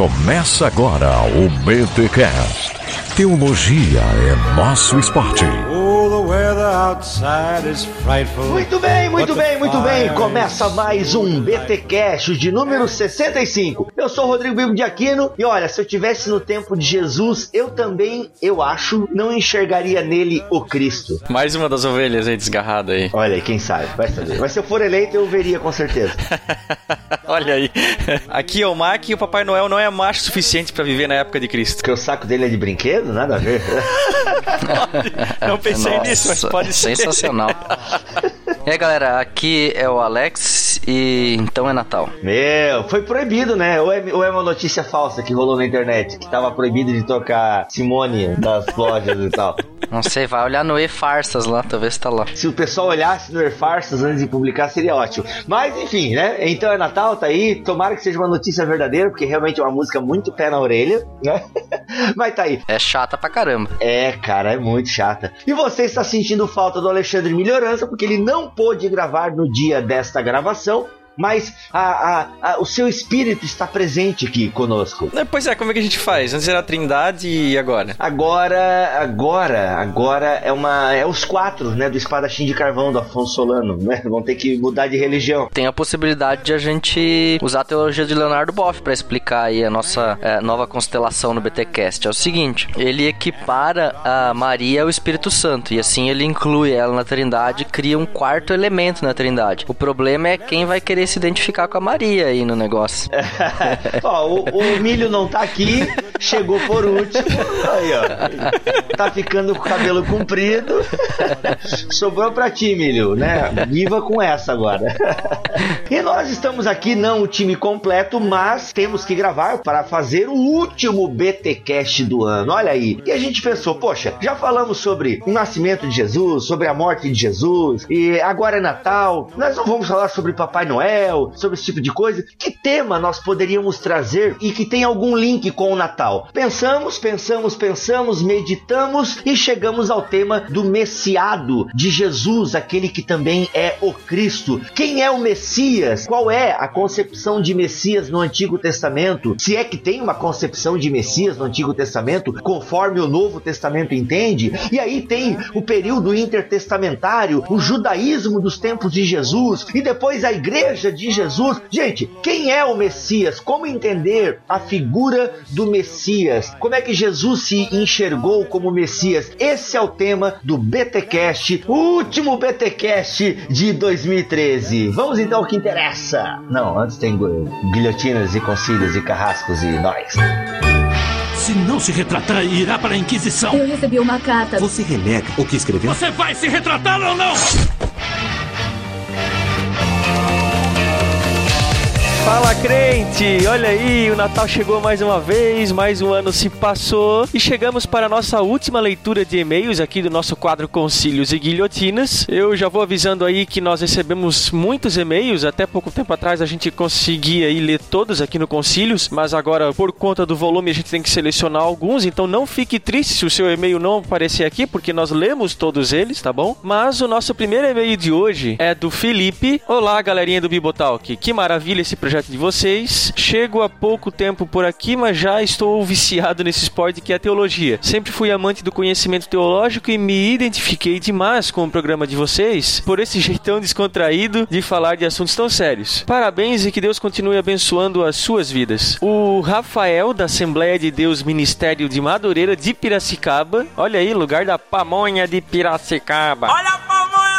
Começa agora o BTCast. Teologia é nosso esporte. Muito bem, muito bem, muito bem. Começa mais um BT Cash de número 65. Eu sou o Rodrigo Bibo de Aquino e olha, se eu tivesse no tempo de Jesus, eu também, eu acho, não enxergaria nele o Cristo. Mais uma das ovelhas aí desgarrada aí. Olha aí, quem sabe, vai saber. Mas se eu for eleito, eu veria com certeza. olha aí. Aqui é o Mac e o Papai Noel não é macho suficiente para viver na época de Cristo. Porque o saco dele é de brinquedo? Nada a ver. não pensei Nossa, nisso, mas pode ser. Sensacional. E aí, galera, aqui é o Alex e então é Natal. Meu, foi proibido, né? Ou é, ou é uma notícia falsa que rolou na internet, que tava proibido de tocar Simone das lojas e tal. Não sei, vai olhar no E-Farsas lá, talvez tá lá. Se o pessoal olhasse no E-Farsas antes de publicar, seria ótimo. Mas, enfim, né? Então é Natal, tá aí. Tomara que seja uma notícia verdadeira, porque realmente é uma música muito pé na orelha, né? Mas tá aí. É chata pra caramba. É, cara, é muito chata. E você está sentindo falta do Alexandre Melhorança, porque ele não pôde gravar no dia desta gravação, mas a, a, a, o seu espírito está presente aqui conosco. É, pois é, como é que a gente faz? Antes era a Trindade e agora? Agora, agora, agora é uma é os quatro, né, do espadachim de carvão do Afonso Solano, né? Vão ter que mudar de religião. Tem a possibilidade de a gente usar a teologia de Leonardo Boff para explicar aí a nossa é, nova constelação no BTcast. É o seguinte, ele equipara a Maria ao Espírito Santo e assim ele inclui ela na Trindade, cria um quarto elemento na Trindade. O problema é quem vai querer se identificar com a Maria aí no negócio. ó, o, o, milho não tá aqui, chegou por último. Aí, ó. Tá ficando com o cabelo comprido. Sobrou pra ti, milho, né? Viva com essa agora. E nós estamos aqui, não o time completo, mas temos que gravar para fazer o último BTcast do ano. Olha aí. E a gente pensou, poxa, já falamos sobre o nascimento de Jesus, sobre a morte de Jesus, e agora é Natal. Nós não vamos falar sobre Papai Noel Noel, sobre esse tipo de coisa. Que tema nós poderíamos trazer e que tem algum link com o Natal? Pensamos, pensamos, pensamos, meditamos e chegamos ao tema do Messiado de Jesus, aquele que também é o Cristo. Quem é o Messias? Qual é a concepção de Messias no Antigo Testamento? Se é que tem uma concepção de Messias no Antigo Testamento, conforme o Novo Testamento entende? E aí tem o período intertestamentário, o judaísmo dos tempos de Jesus e depois a igreja de Jesus. Gente, quem é o Messias? Como entender a figura do Messias? Como é que Jesus se enxergou como Messias? Esse é o tema do BTcast, último BTcast de 2013. Vamos então ao que interessa. Não, antes tem guilhotinas e concílios e carrascos e nós. Se não se retratar, irá para a Inquisição. Eu recebi uma carta. Você renega o que escreveu? Você vai se retratar ou não? Fala crente! Olha aí, o Natal chegou mais uma vez, mais um ano se passou e chegamos para a nossa última leitura de e-mails aqui do nosso quadro Concílios e Guilhotinas. Eu já vou avisando aí que nós recebemos muitos e-mails, até pouco tempo atrás a gente conseguia aí ler todos aqui no Concílios, mas agora por conta do volume a gente tem que selecionar alguns, então não fique triste se o seu e-mail não aparecer aqui, porque nós lemos todos eles, tá bom? Mas o nosso primeiro e-mail de hoje é do Felipe. Olá, galerinha do Bibotalk. Que maravilha esse projeto projeto de vocês. Chego há pouco tempo por aqui, mas já estou viciado nesse esporte que é a teologia. Sempre fui amante do conhecimento teológico e me identifiquei demais com o programa de vocês por esse jeitão descontraído de falar de assuntos tão sérios. Parabéns e que Deus continue abençoando as suas vidas. O Rafael, da Assembleia de Deus Ministério de Madureira de Piracicaba. Olha aí, lugar da pamonha de Piracicaba. Olha a pamonha!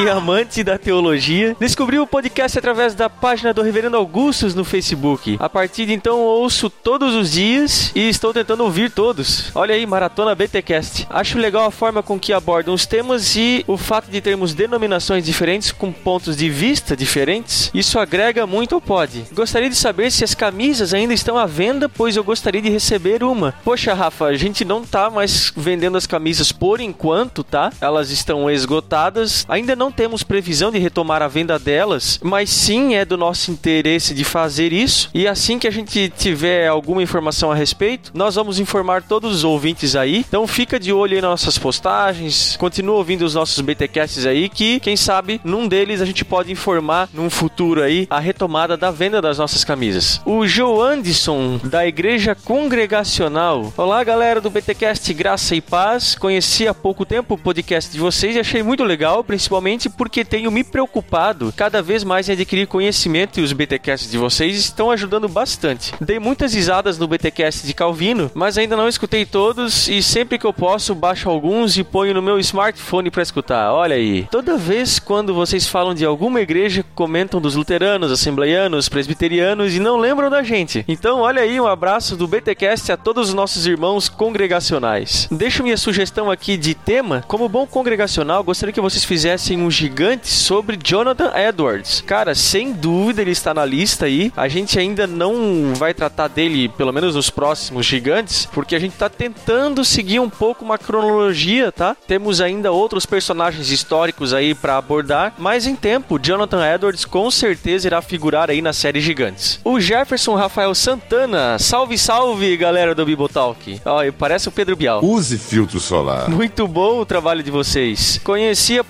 E amante da teologia, descobriu o podcast através da página do Reverendo Augustus no Facebook. A partir de então ouço todos os dias e estou tentando ouvir todos. Olha aí, Maratona BTcast. Acho legal a forma com que abordam os temas e o fato de termos denominações diferentes com pontos de vista diferentes. Isso agrega muito ao pod. Gostaria de saber se as camisas ainda estão à venda, pois eu gostaria de receber uma. Poxa, Rafa, a gente não tá mais vendendo as camisas por enquanto, tá? Elas estão esgotadas. Ainda não não temos previsão de retomar a venda delas, mas sim é do nosso interesse de fazer isso. E assim que a gente tiver alguma informação a respeito, nós vamos informar todos os ouvintes aí. Então fica de olho aí nas nossas postagens, continua ouvindo os nossos BTcasts aí que quem sabe num deles a gente pode informar num futuro aí a retomada da venda das nossas camisas. O Joe Anderson da Igreja Congregacional. Olá, galera do BTcast Graça e Paz. Conheci há pouco tempo o podcast de vocês e achei muito legal, principalmente porque tenho me preocupado cada vez mais em adquirir conhecimento e os BTcasts de vocês estão ajudando bastante. Dei muitas risadas no BTcast de Calvino, mas ainda não escutei todos e sempre que eu posso baixo alguns e ponho no meu smartphone para escutar. Olha aí. Toda vez quando vocês falam de alguma igreja, comentam dos luteranos, assembleianos, presbiterianos e não lembram da gente. Então, olha aí um abraço do BTcast a todos os nossos irmãos congregacionais. Deixo minha sugestão aqui de tema. Como bom congregacional, gostaria que vocês fizessem um gigante sobre Jonathan Edwards. Cara, sem dúvida ele está na lista aí. A gente ainda não vai tratar dele, pelo menos nos próximos gigantes, porque a gente está tentando seguir um pouco uma cronologia, tá? Temos ainda outros personagens históricos aí para abordar, mas em tempo, Jonathan Edwards com certeza irá figurar aí na série Gigantes. O Jefferson Rafael Santana, salve, salve, galera do Bibotalk. Ó, parece o Pedro Bial. Use filtro solar. Muito bom o trabalho de vocês. Conheci há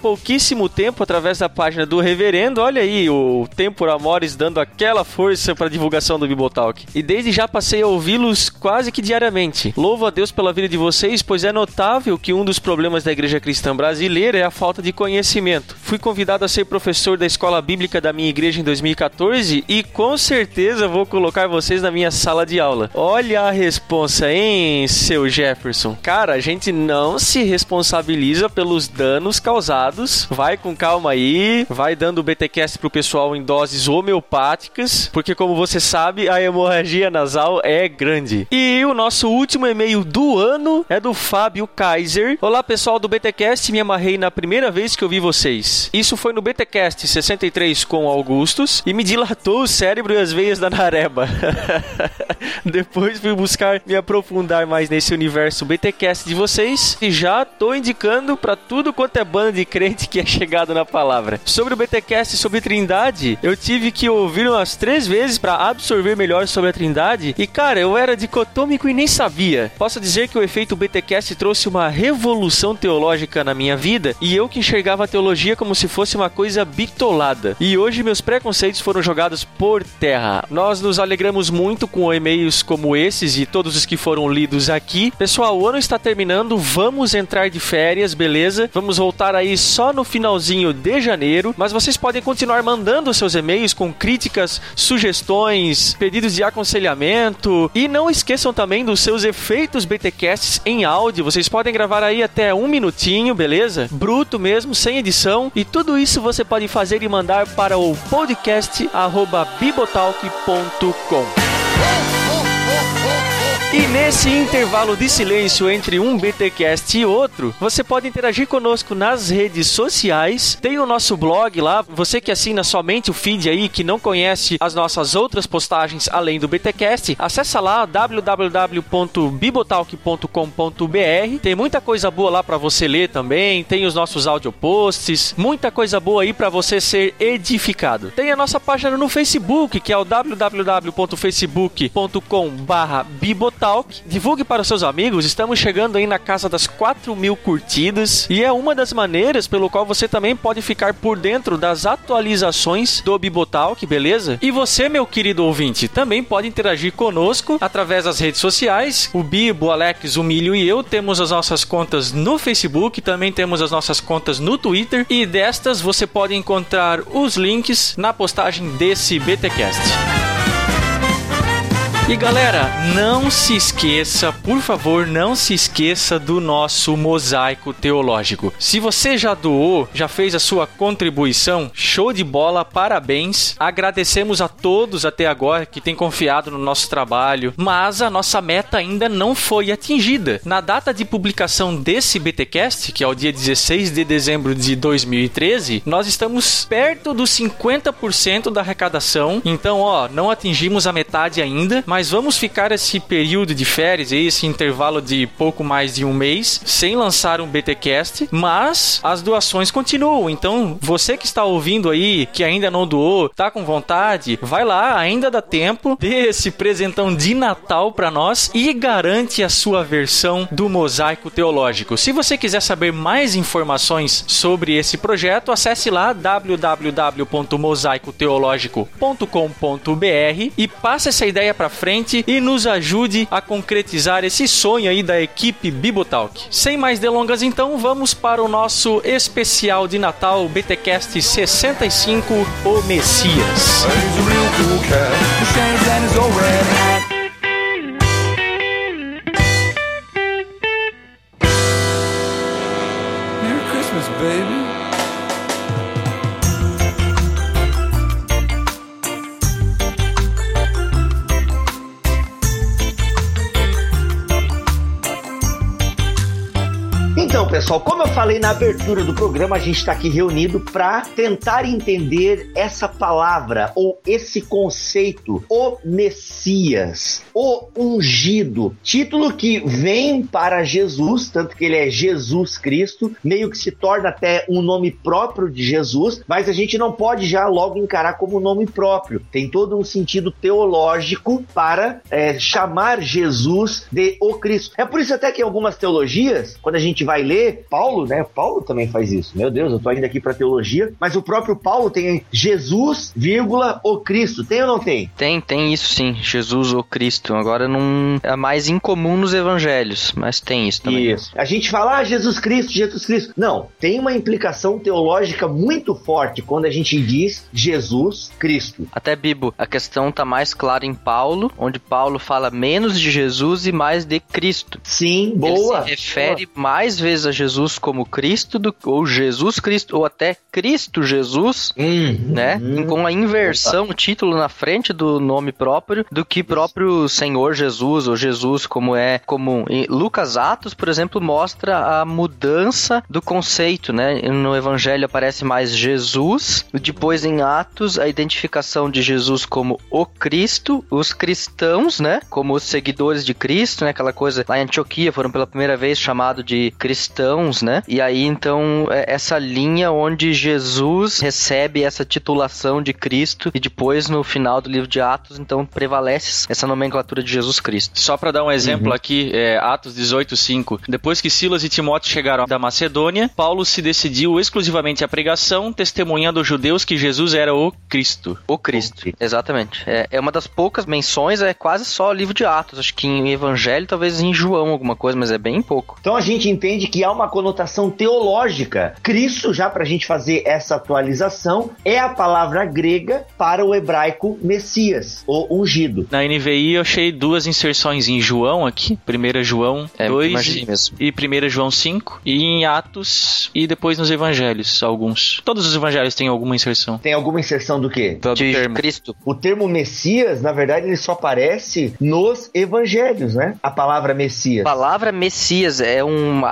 pouquíssimo tempo através da página do Reverendo. Olha aí, o Tempor Amores dando aquela força para divulgação do Bibotalk. E desde já passei a ouvi-los quase que diariamente. Louvo a Deus pela vida de vocês, pois é notável que um dos problemas da igreja cristã brasileira é a falta de conhecimento. Fui convidado a ser professor da escola bíblica da minha igreja em 2014 e com certeza vou colocar vocês na minha sala de aula. Olha a responsa, hein, seu Jefferson? Cara, a gente não se responsabiliza pelos danos causados. Vai com calma aí, vai dando o BTcast pro pessoal em doses homeopáticas, porque como você sabe, a hemorragia nasal é grande. E o nosso último e-mail do ano é do Fábio Kaiser. Olá, pessoal do BTcast, me amarrei na primeira vez que eu vi vocês. Isso foi no BTcast 63 com Augustus e me dilatou o cérebro e as veias da nareba. Depois fui buscar me aprofundar mais nesse universo BTcast de vocês e já tô indicando para tudo quanto é bando de crente que é chegado na palavra. Sobre o BTcast sobre Trindade, eu tive que ouvir umas três vezes para absorver melhor sobre a Trindade e cara, eu era dicotômico e nem sabia. Posso dizer que o efeito BTcast trouxe uma revolução teológica na minha vida e eu que enxergava a teologia como se fosse uma coisa bitolada. E hoje meus preconceitos foram jogados por terra. Nós nos alegramos muito com e-mails como esses e todos os que foram lidos aqui. Pessoal, o ano está terminando, vamos entrar de férias, beleza? Vamos voltar aí só no finalzinho de janeiro, mas vocês podem continuar mandando seus e-mails com críticas, sugestões, pedidos de aconselhamento e não esqueçam também dos seus efeitos BTcasts em áudio. Vocês podem gravar aí até um minutinho, beleza? Bruto mesmo, sem edição. E tudo isso você pode fazer e mandar para o podcast@bibotalk.com. E nesse intervalo de silêncio entre um BTcast e outro, você pode interagir conosco nas redes sociais. Tem o nosso blog lá. Você que assina somente o feed aí, que não conhece as nossas outras postagens além do BTcast, acessa lá www.bibotalk.com.br. Tem muita coisa boa lá para você ler também. Tem os nossos audio posts, muita coisa boa aí para você ser edificado. Tem a nossa página no Facebook, que é o www.facebook.com/bibotalk Talk. Divulgue para os seus amigos. Estamos chegando aí na casa das 4 mil curtidas. E é uma das maneiras pelo qual você também pode ficar por dentro das atualizações do Bibotalk, beleza? E você, meu querido ouvinte, também pode interagir conosco através das redes sociais. O Bibo, Alex, o Milho e eu temos as nossas contas no Facebook, também temos as nossas contas no Twitter. E destas você pode encontrar os links na postagem desse BTcast. E galera, não se esqueça, por favor, não se esqueça do nosso mosaico teológico. Se você já doou, já fez a sua contribuição, show de bola, parabéns. Agradecemos a todos até agora que têm confiado no nosso trabalho, mas a nossa meta ainda não foi atingida. Na data de publicação desse BTcast, que é o dia 16 de dezembro de 2013, nós estamos perto dos 50% da arrecadação. Então, ó, não atingimos a metade ainda, mas vamos ficar esse período de férias esse intervalo de pouco mais de um mês, sem lançar um BTcast, mas as doações continuam. Então, você que está ouvindo aí, que ainda não doou, tá com vontade, vai lá, ainda dá tempo, dê esse presentão de Natal para nós e garante a sua versão do Mosaico Teológico. Se você quiser saber mais informações sobre esse projeto, acesse lá www.mosaicoteologico.com.br e passe essa ideia para frente e nos ajude a concretizar esse sonho aí da equipe Bibotalk. Sem mais delongas, então, vamos para o nosso especial de Natal BTcast 65, O Messias. Pessoal, como eu falei na abertura do programa, a gente está aqui reunido para tentar entender essa palavra ou esse conceito, o Messias, o ungido. Título que vem para Jesus, tanto que ele é Jesus Cristo, meio que se torna até um nome próprio de Jesus, mas a gente não pode já logo encarar como nome próprio. Tem todo um sentido teológico para é, chamar Jesus de o Cristo. É por isso até que em algumas teologias, quando a gente vai ler, Paulo, né? Paulo também faz isso. Meu Deus, eu tô indo aqui para teologia, mas o próprio Paulo tem Jesus, vírgula, o Cristo. Tem ou não tem? Tem, tem isso sim, Jesus ou Cristo. Agora não é mais incomum nos evangelhos, mas tem isso também. Isso. A gente fala, ah, Jesus Cristo, Jesus Cristo. Não, tem uma implicação teológica muito forte quando a gente diz Jesus Cristo. Até Bibo, a questão tá mais clara em Paulo, onde Paulo fala menos de Jesus e mais de Cristo. Sim, Ele boa. se refere mais vezes a Jesus como Cristo, do, ou Jesus Cristo, ou até Cristo Jesus, Hum, né? hum. Com a inversão, o título na frente do nome próprio, do que próprio Senhor Jesus, ou Jesus, como é comum. E Lucas Atos, por exemplo, mostra a mudança do conceito, né? No Evangelho aparece mais Jesus, depois em Atos, a identificação de Jesus como o Cristo, os cristãos, né? Como os seguidores de Cristo, né? Aquela coisa lá em Antioquia foram pela primeira vez chamados de cristãos, né? E aí então é essa linha onde Jesus recebe essa titulação de Cristo e depois no final do livro de Atos então prevalece essa nomenclatura de Jesus Cristo. Só para dar um exemplo aqui, é, Atos 18:5. Depois que Silas e Timóteo chegaram da Macedônia, Paulo se decidiu exclusivamente à pregação, testemunhando aos judeus que Jesus era o Cristo. O Cristo, exatamente. É, é uma das poucas menções, é quase só o livro de Atos. Acho que em Evangelho, talvez em João alguma coisa, mas é bem pouco. Então a gente entende que há uma conotação teológica. Cristo, já para a gente fazer essa atualização, é a palavra grega para o hebraico Messias, o ungido. Na NVI eu achei duas inserções em João aqui, 1 João É, 2 imagine e, mesmo. e 1 João 5, e em Atos e depois nos evangelhos, alguns. Todos os evangelhos têm alguma inserção. Tem alguma inserção do quê? Todo De termo. Cristo. O termo Messias, na verdade, ele só aparece nos evangelhos, né? A palavra A Messias. palavra Messias é um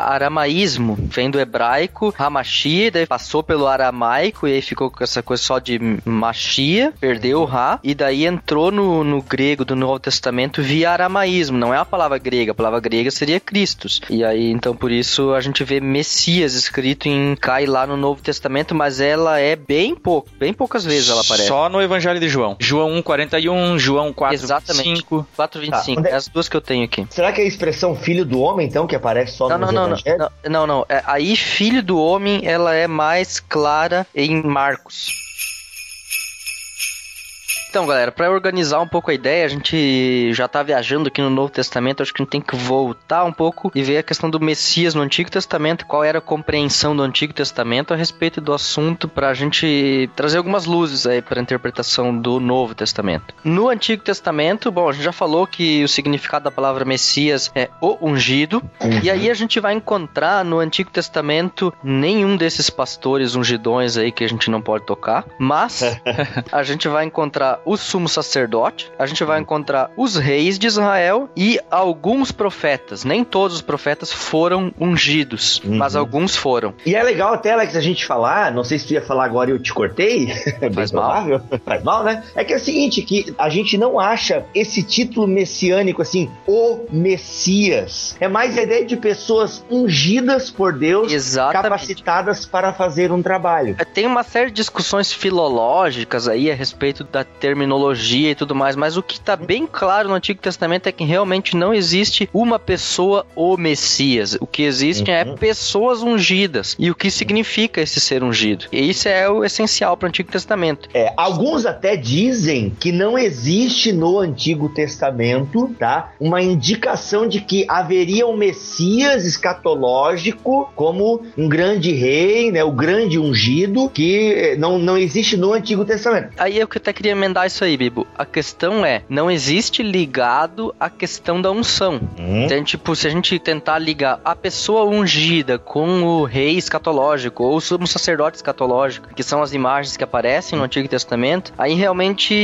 vem do hebraico, Hamashia, daí passou pelo aramaico e aí ficou com essa coisa só de Machia, perdeu o Ra, e daí entrou no, no grego do Novo Testamento via aramaísmo, não é a palavra grega, a palavra grega seria Christus. E aí, então, por isso a gente vê Messias escrito em cai lá no Novo Testamento, mas ela é bem pouco, bem poucas vezes ela aparece. Só no evangelho de João. João 1:41, João 4:5. Exatamente. 4,25. Tá, é- É as duas que eu tenho aqui. Será que é a expressão filho do homem, então, que aparece só Não, nos não, não, não, não, não. É, aí, filho do homem, ela é mais clara em Marcos. Então, galera, para organizar um pouco a ideia, a gente já tá viajando aqui no Novo Testamento, acho que a gente tem que voltar um pouco e ver a questão do Messias no Antigo Testamento, qual era a compreensão do Antigo Testamento a respeito do assunto, pra gente trazer algumas luzes aí para interpretação do Novo Testamento. No Antigo Testamento, bom, a gente já falou que o significado da palavra Messias é o ungido, e aí a gente vai encontrar no Antigo Testamento nenhum desses pastores ungidões aí que a gente não pode tocar, mas a gente vai encontrar o sumo sacerdote, a gente vai encontrar os reis de Israel e alguns profetas. Nem todos os profetas foram ungidos, Uhum. mas alguns foram. E é legal até, Alex, a gente falar, não sei se tu ia falar agora e eu te cortei, Faz mal. faz mal, né? É que é o seguinte, que a gente não acha esse título messiânico, assim, o Messias. É mais a ideia de pessoas ungidas por Deus, Exatamente. capacitadas para fazer um trabalho. É, Tem uma série de discussões filológicas aí a respeito da terminologia e tudo mais, mas o que está bem claro no Antigo Testamento é que realmente não existe uma pessoa o Messias. O que existe é Uhum. pessoas ungidas. E o que significa esse ser ungido? E isso é o essencial para o Antigo Testamento. É, alguns até dizem que não existe no Antigo Testamento, tá? Uma indicação de que haveria um Messias escatológico como um grande rei, né? O grande ungido, que eh, não, não existe no Antigo Testamento. Aí eu que até queria emendar isso aí, Bibo. A questão é, não existe ligado a questão da unção. Então, tipo, se a gente tentar ligar a pessoa ungida com o rei escatológico ou o sumo sacerdote escatológico, que são as imagens que aparecem no Antigo Testamento, aí realmente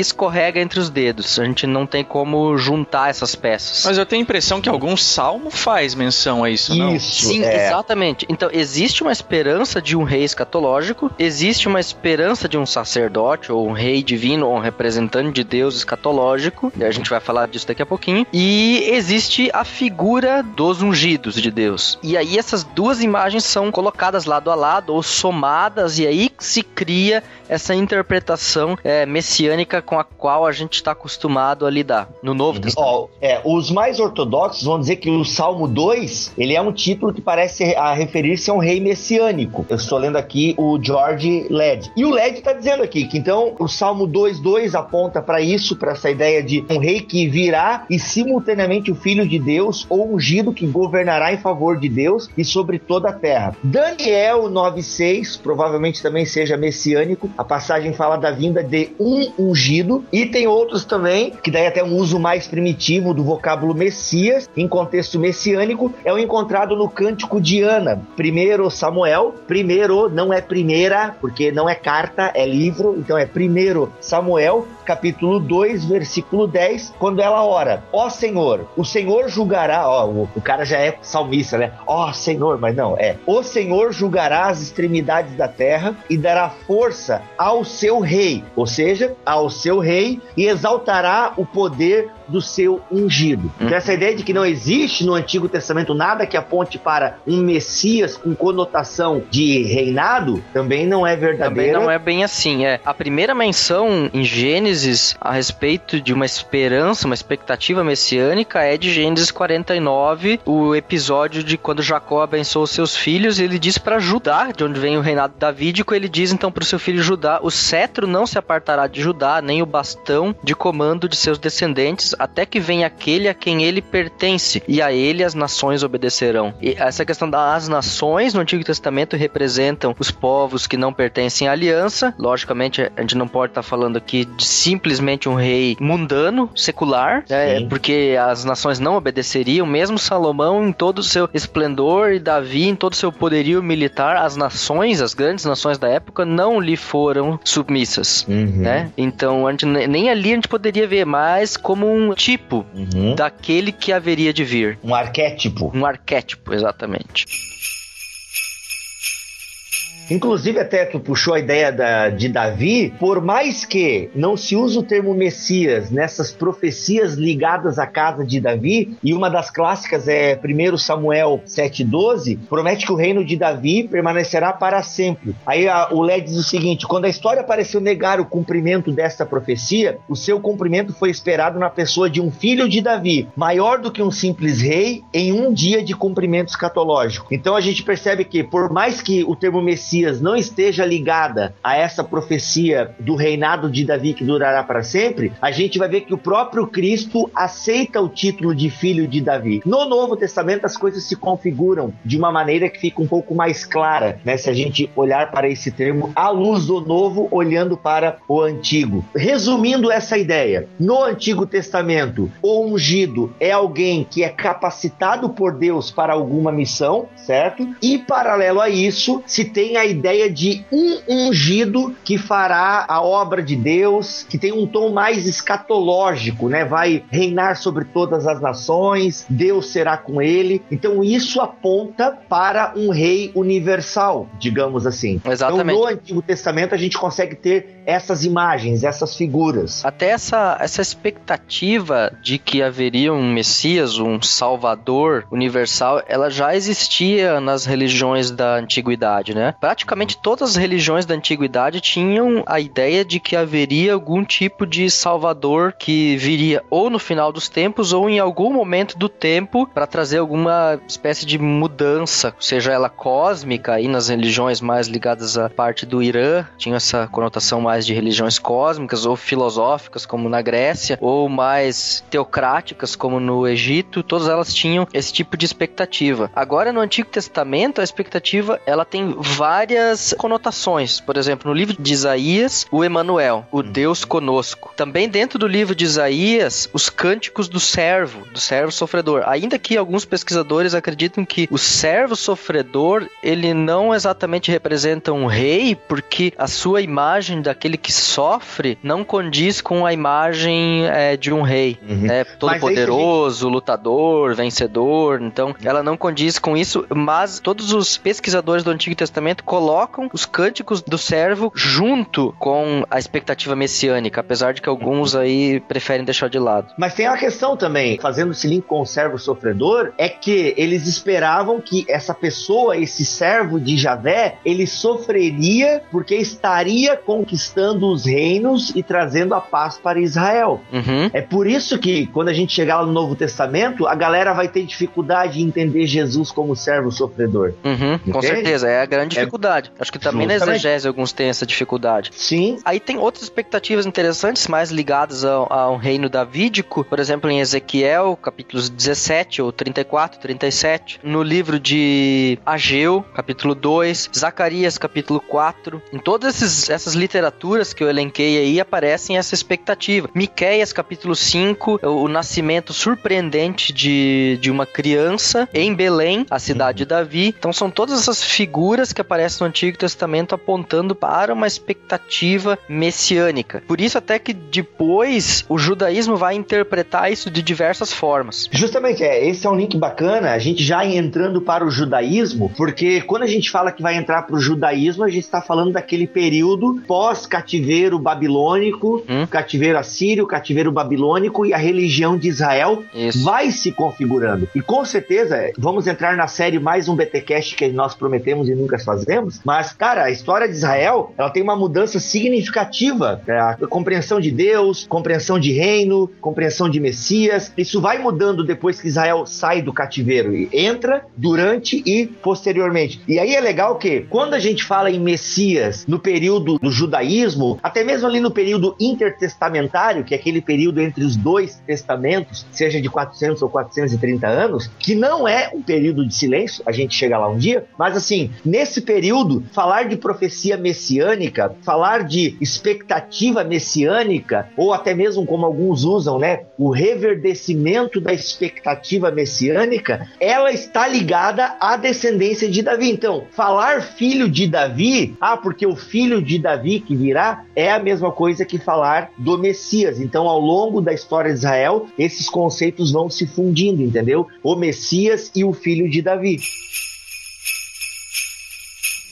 escorrega entre os dedos. A gente não tem como juntar essas peças. Mas eu tenho a impressão que algum salmo faz menção a isso, não? Isso, Sim, é. exatamente. Então, existe uma esperança de um rei escatológico, existe uma esperança de um sacerdote, ou um rei divino, ou um representante de Deus escatológico, e a gente vai falar disso daqui a pouquinho, e existe a figura dos ungidos de Deus. E aí essas duas imagens são colocadas lado a lado, ou somadas, e aí se cria essa interpretação é, messiânica com a qual a gente está acostumado a lidar no Novo Testamento. Ó, é, os mais ortodoxos vão dizer que o Salmo 2, ele é um título que parece a referir-se a um rei messiânico. Eu estou lendo aqui o George Led. E o Led está dizendo aqui que então o Salmo 2:2 aponta para isso, para essa ideia de um rei que virá e simultaneamente o filho de Deus ou ungido que governará em favor de Deus e sobre toda a terra. Daniel 9:6 provavelmente também seja messiânico. A passagem fala da vinda de um ungido e tem outros também que daí até um uso mais primitivo do vocábulo Messias em contexto messiânico é o encontrado no Cântico de Ana. Primeiro Samuel, primeiro não é primeira, porque não é carta, é livro, então é primeiro Samuel, Samuel capítulo 2, versículo 10, quando ela ora: Ó Senhor, o Senhor julgará, ó, o, o cara já é salmista, né? Ó Senhor, mas não, é: O Senhor julgará as extremidades da terra e dará força ao seu rei, ou seja, ao seu rei, e exaltará o poder do seu ungido. Então, essa ideia de que não existe no Antigo Testamento nada que aponte para um Messias com conotação de reinado também não é Também verdadeira. não é bem assim, é. A primeira menção em Gênesis a respeito de uma esperança, uma expectativa messiânica é de Gênesis 49, o episódio de quando Jacó abençoou seus filhos, ele diz para Judá, de onde vem o reinado davídico, ele diz então para o seu filho Judá, o cetro não se apartará de Judá, nem o bastão de comando de seus descendentes, até que venha aquele a quem ele pertence, e a ele as nações obedecerão. E essa questão das nações no Antigo Testamento representam os povos que não pertencem à aliança. Logicamente, a gente não pode estar falando aqui de simplesmente um rei mundano, secular, né? Porque as nações não obedeceriam, mesmo Salomão em todo o seu esplendor e Davi em todo o seu poderio militar, as nações, as grandes nações da época, não lhe foram submissas. Uhum, Né? Então, gente, nem ali a gente poderia ver mais como um tipo uhum. daquele que haveria de vir. Um arquétipo. Um arquétipo, exatamente. Inclusive, até tu puxou a ideia da, de Davi, por mais que não se use o termo Messias nessas profecias ligadas à casa de Davi, e uma das clássicas é 1 Samuel 7,12, promete que o reino de Davi permanecerá para sempre. Aí a, o Lé diz o seguinte: quando a história pareceu negar o cumprimento desta profecia, o seu cumprimento foi esperado na pessoa de um filho de Davi, maior do que um simples rei, em um dia de cumprimento escatológico. Então a gente percebe que, por mais que o termo Messias não esteja ligada a essa profecia do reinado de Davi que durará para sempre, a gente vai ver que o próprio Cristo aceita o título de filho de Davi. No Novo Testamento as coisas se configuram de uma maneira que fica um pouco mais clara, né? Se a gente olhar para esse termo à luz do Novo, olhando para o Antigo. Resumindo essa ideia, no Antigo Testamento, o ungido é alguém que é capacitado por Deus para alguma missão, certo? E paralelo a isso, se tem a a ideia de um ungido que fará a obra de Deus, que tem um tom mais escatológico, né? Vai reinar sobre todas as nações, Deus será com ele. Então isso aponta para um rei universal, digamos assim. Exatamente. Então no Antigo Testamento a gente consegue ter essas imagens, essas figuras. Até essa, essa expectativa de que haveria um Messias, um Salvador universal, ela já existia nas religiões da antiguidade, né? Praticamente todas as religiões da antiguidade tinham a ideia de que haveria algum tipo de Salvador que viria ou no final dos tempos ou em algum momento do tempo para trazer alguma espécie de mudança, seja ela cósmica, aí nas religiões mais ligadas à parte do Irã, tinha essa conotação mais de religiões cósmicas ou filosóficas, como na Grécia, ou mais teocráticas, como no Egito, todas elas tinham esse tipo de expectativa. Agora, no Antigo Testamento, a expectativa ela tem várias conotações. Por exemplo, no livro de Isaías, o Emanuel, o Deus conosco. Também dentro do livro de Isaías, os cânticos do servo, do servo sofredor. Ainda que alguns pesquisadores acreditam que o servo sofredor, ele não exatamente representa um rei, porque a sua imagem daquele que sofre não condiz com a imagem é, de um rei, Uhum. né? Todo Mas poderoso, lutador, vencedor. Então, ela não condiz com isso, mas todos os pesquisadores do Antigo Testamento colocam os cânticos do servo junto com a expectativa messiânica, apesar de que alguns aí preferem deixar de lado. Mas tem uma questão também, fazendo esse link com o servo sofredor, é que eles esperavam que essa pessoa, esse servo de Javé, ele sofreria porque estaria conquistando os reinos e trazendo a paz para Israel. Uhum. É por isso que quando a gente chegar lá no Novo Testamento, a galera vai ter dificuldade em entender Jesus como servo sofredor. Uhum, com certeza, é a grande É- dificuldade. Acho que também na Justamente. exegese alguns têm essa dificuldade. Sim, Aí tem outras expectativas interessantes, mais ligadas ao, ao reino davídico, por exemplo, em Ezequiel, capítulos 17 ou 34, 37, no livro de Ageu, capítulo 2, Zacarias, capítulo 4. Em todas esses- essas literaturas que eu elenquei aí aparecem essa expectativa. Miqueias, capítulo 5, o, o nascimento surpreendente de, de uma criança em Belém, a cidade de Davi. Então são todas essas figuras que aparecem no Antigo Testamento apontando para uma expectativa messiânica. Por isso até que depois o judaísmo vai interpretar isso de diversas formas. Justamente, é, esse é um link bacana, a gente já entrando para o judaísmo, porque quando a gente fala que vai entrar para o judaísmo, a gente está falando daquele período pós-cativeiro babilônico, Hum. cativeiro assírio, cativeiro babilônico e a religião de Israel Isso. vai se configurando. E com certeza, vamos entrar na série mais um BTcast que nós prometemos e nunca fazemos, mas, cara, a história de Israel, ela tem uma mudança significativa. É, a compreensão de Deus, compreensão de reino, compreensão de Messias, isso vai mudando depois que Israel sai do cativeiro e entra durante e posteriormente. E aí é legal que quando a gente fala em Messias no período do judaísmo, até mesmo ali no período intertestamentário, que é aquele período entre os dois testamentos, seja de 400 ou 430 anos, que não é um período de silêncio, a gente chega lá um dia, mas assim, nesse período, falar de profecia messiânica, falar de expectativa messiânica, ou até mesmo como alguns usam, né, o reverdecimento da expectativa messiânica, ela está ligada à descendência de Davi. Então, falar filho de Davi, ah, porque o filho de Davi que virá, é a mesma coisa que falar do Messias. Então, ao longo da história de Israel, esses conceitos vão se fundindo, entendeu? O Messias e o filho de Davi.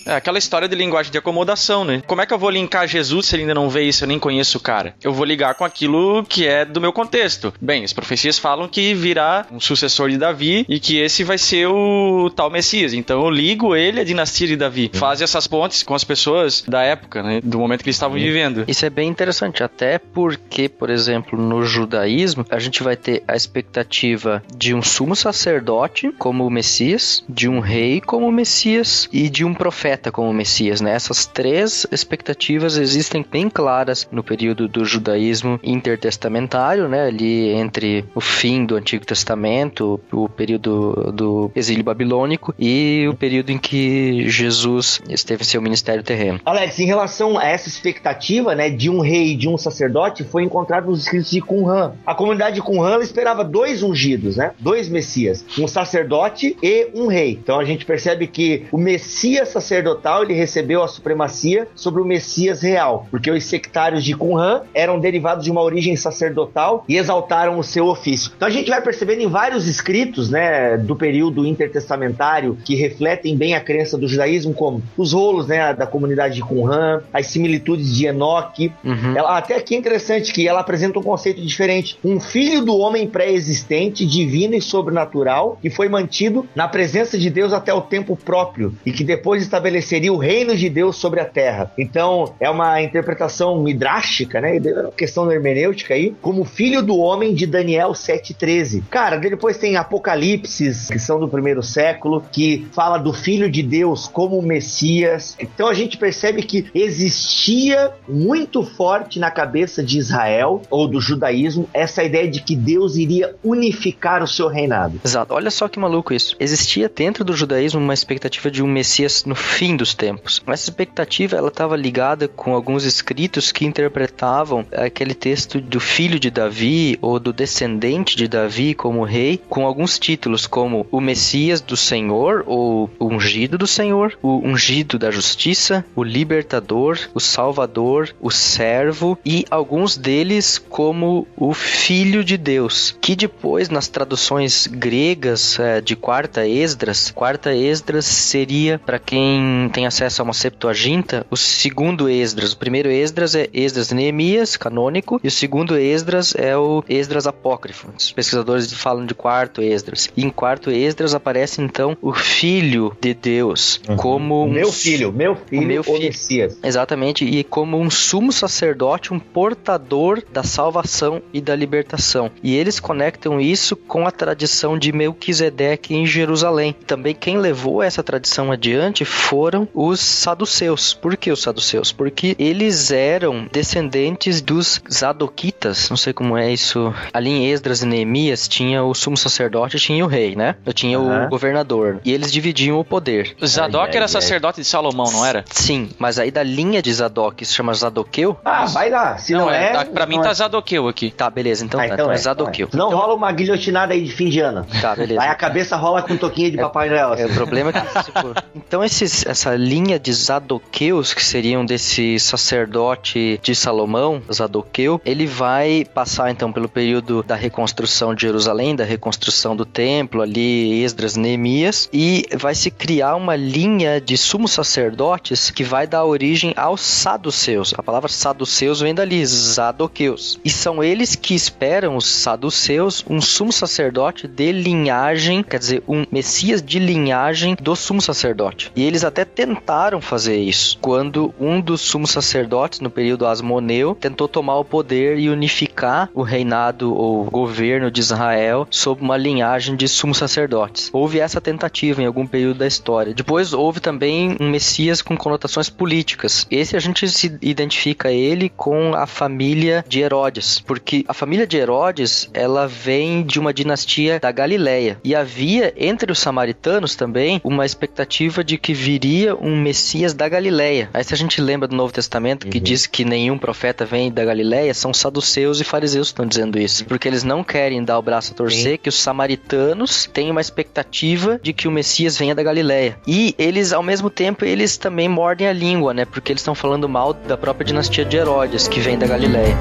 É aquela história de linguagem de acomodação, né? Como é que eu vou linkar Jesus se ele ainda não vê isso, eu nem conheço o cara? Eu vou ligar com aquilo que é do meu contexto. Bem, as profecias falam que virá um sucessor de Davi e que esse vai ser o tal Messias. Então eu ligo ele à dinastia de Davi. Faz essas pontes com as pessoas da época, né? Do momento que eles estavam vivendo. Isso é bem interessante, até porque, por exemplo, no judaísmo, a gente vai ter a expectativa de um sumo sacerdote como o Messias, de um rei como o Messias e de um profeta como o Messias, né? Essas três expectativas existem bem claras no período do judaísmo intertestamentário, né? Ali entre o fim do Antigo Testamento, o período do exílio babilônico e o período em que Jesus esteve em seu ministério terreno. Alex, em relação a essa expectativa, né, de um rei e de um sacerdote, foi encontrado nos escritos de Qumran. A comunidade de Qumran esperava dois ungidos, né, dois messias, um sacerdote e um rei. Então a gente percebe que o messias sacerdote sacerdotal ele recebeu a supremacia sobre o Messias real, porque os sectários de Qumran eram derivados de uma origem sacerdotal e exaltaram o seu ofício. Então a gente vai percebendo em vários escritos, né, do período intertestamentário que refletem bem a crença do judaísmo, como os rolos, né, da comunidade de Qumran, as similitudes de Enoque. Uhum. Ela, até aqui é interessante que ela apresenta um conceito diferente. Um filho do homem pré-existente, divino e sobrenatural, que foi mantido na presença de Deus até o tempo próprio e que depois estabeleceria o reino de Deus sobre a terra. Então, é uma interpretação midrástica, né? Questão hermenêutica aí, como filho do homem de Daniel 7,13. Cara, depois tem Apocalipse, que são do primeiro século, que fala do filho de Deus como Messias. Então a gente percebe que existia muito forte na cabeça de Israel ou do judaísmo essa ideia de que Deus iria unificar o seu reinado. Exato. Olha só que maluco isso. Existia dentro do judaísmo uma expectativa de um Messias no fim dos tempos. Essa expectativa ela estava ligada com alguns escritos que interpretavam aquele texto do filho de Davi ou do descendente de Davi como rei, com alguns títulos como o Messias do Senhor ou o ungido do Senhor, o ungido da justiça, o libertador, o salvador, o servo e alguns deles como o filho de Deus, que depois nas traduções gregas é, de quarta Esdras, quarta Esdras seria para quem tem acesso a uma Septuaginta, o segundo Esdras. O primeiro Esdras é Esdras Neemias, canônico, e o segundo Esdras é o Esdras apócrifo. Os pesquisadores falam de quarto Esdras. E em quarto Esdras aparece então o filho de Deus Uhum. como um Meu filho, meu filho, o meu filho. Messias. Exatamente, e como um sumo sacerdote, um portador da salvação e da libertação. E eles conectam isso com a tradição de Melquisedeque em Jerusalém. Também quem levou essa tradição adiante foram os saduceus. Por que os saduceus? Porque eles eram descendentes dos zadoquitas, não sei como é isso. Ali em Esdras e Neemias tinha o sumo sacerdote e tinha o rei, né? Eu tinha Aham. o governador. E eles dividiam o poder. O Zadok Ai, ai, era ai. sacerdote de Salomão, não era? Sim, mas aí da linha de Zadok se chama Zadoqueu? Ah, vai lá. Se não, é. tá- pra mim não tá é. Zadoqueu aqui. Tá, beleza, então Ah, tá. então Então é é. Zadoqueu. Não rola uma guilhotinada aí de fim de ano. Tá, beleza. Aí a cabeça rola com um toquinho de Papai Noel. É, o problema é que, tipo, então esses, essa linha de Zadoqueus, que seriam desse sacerdote de Salomão, Zadoqueu, ele vai passar então pelo período da reconstrução de Jerusalém, da reconstrução do templo ali, Esdras, Neemias, e vai se criar uma linha de sumos sacerdotes que vai dar origem aos saduceus. A palavra saduceus vem dali, Zadoqueus. E são eles que esperam os saduceus um sumo sacerdote de linhagem, quer dizer, um messias de linhagem do sumo sacerdote. E eles até tentaram fazer isso, quando um dos sumos sacerdotes, no período Asmoneu, tentou tomar o poder e unificar o reinado ou governo de Israel sob uma linhagem de sumos sacerdotes. Houve essa tentativa em algum período da história. Depois houve também um messias com conotações políticas. Esse a gente se identifica ele com a família de Herodes, porque a família de Herodes, ela vem de uma dinastia da Galileia. E havia entre os samaritanos também uma expectativa de que viria um Messias da Galileia. Aí se a gente lembra do Novo Testamento que diz que nenhum profeta vem da Galileia, são saduceus e fariseus que estão dizendo isso, porque eles não querem dar o braço a torcer que os samaritanos têm uma expectativa de que o Messias venha da Galileia. E eles ao mesmo tempo eles também mordem a língua, né? Porque eles estão falando mal da própria dinastia de Herodes, que vem da Galileia.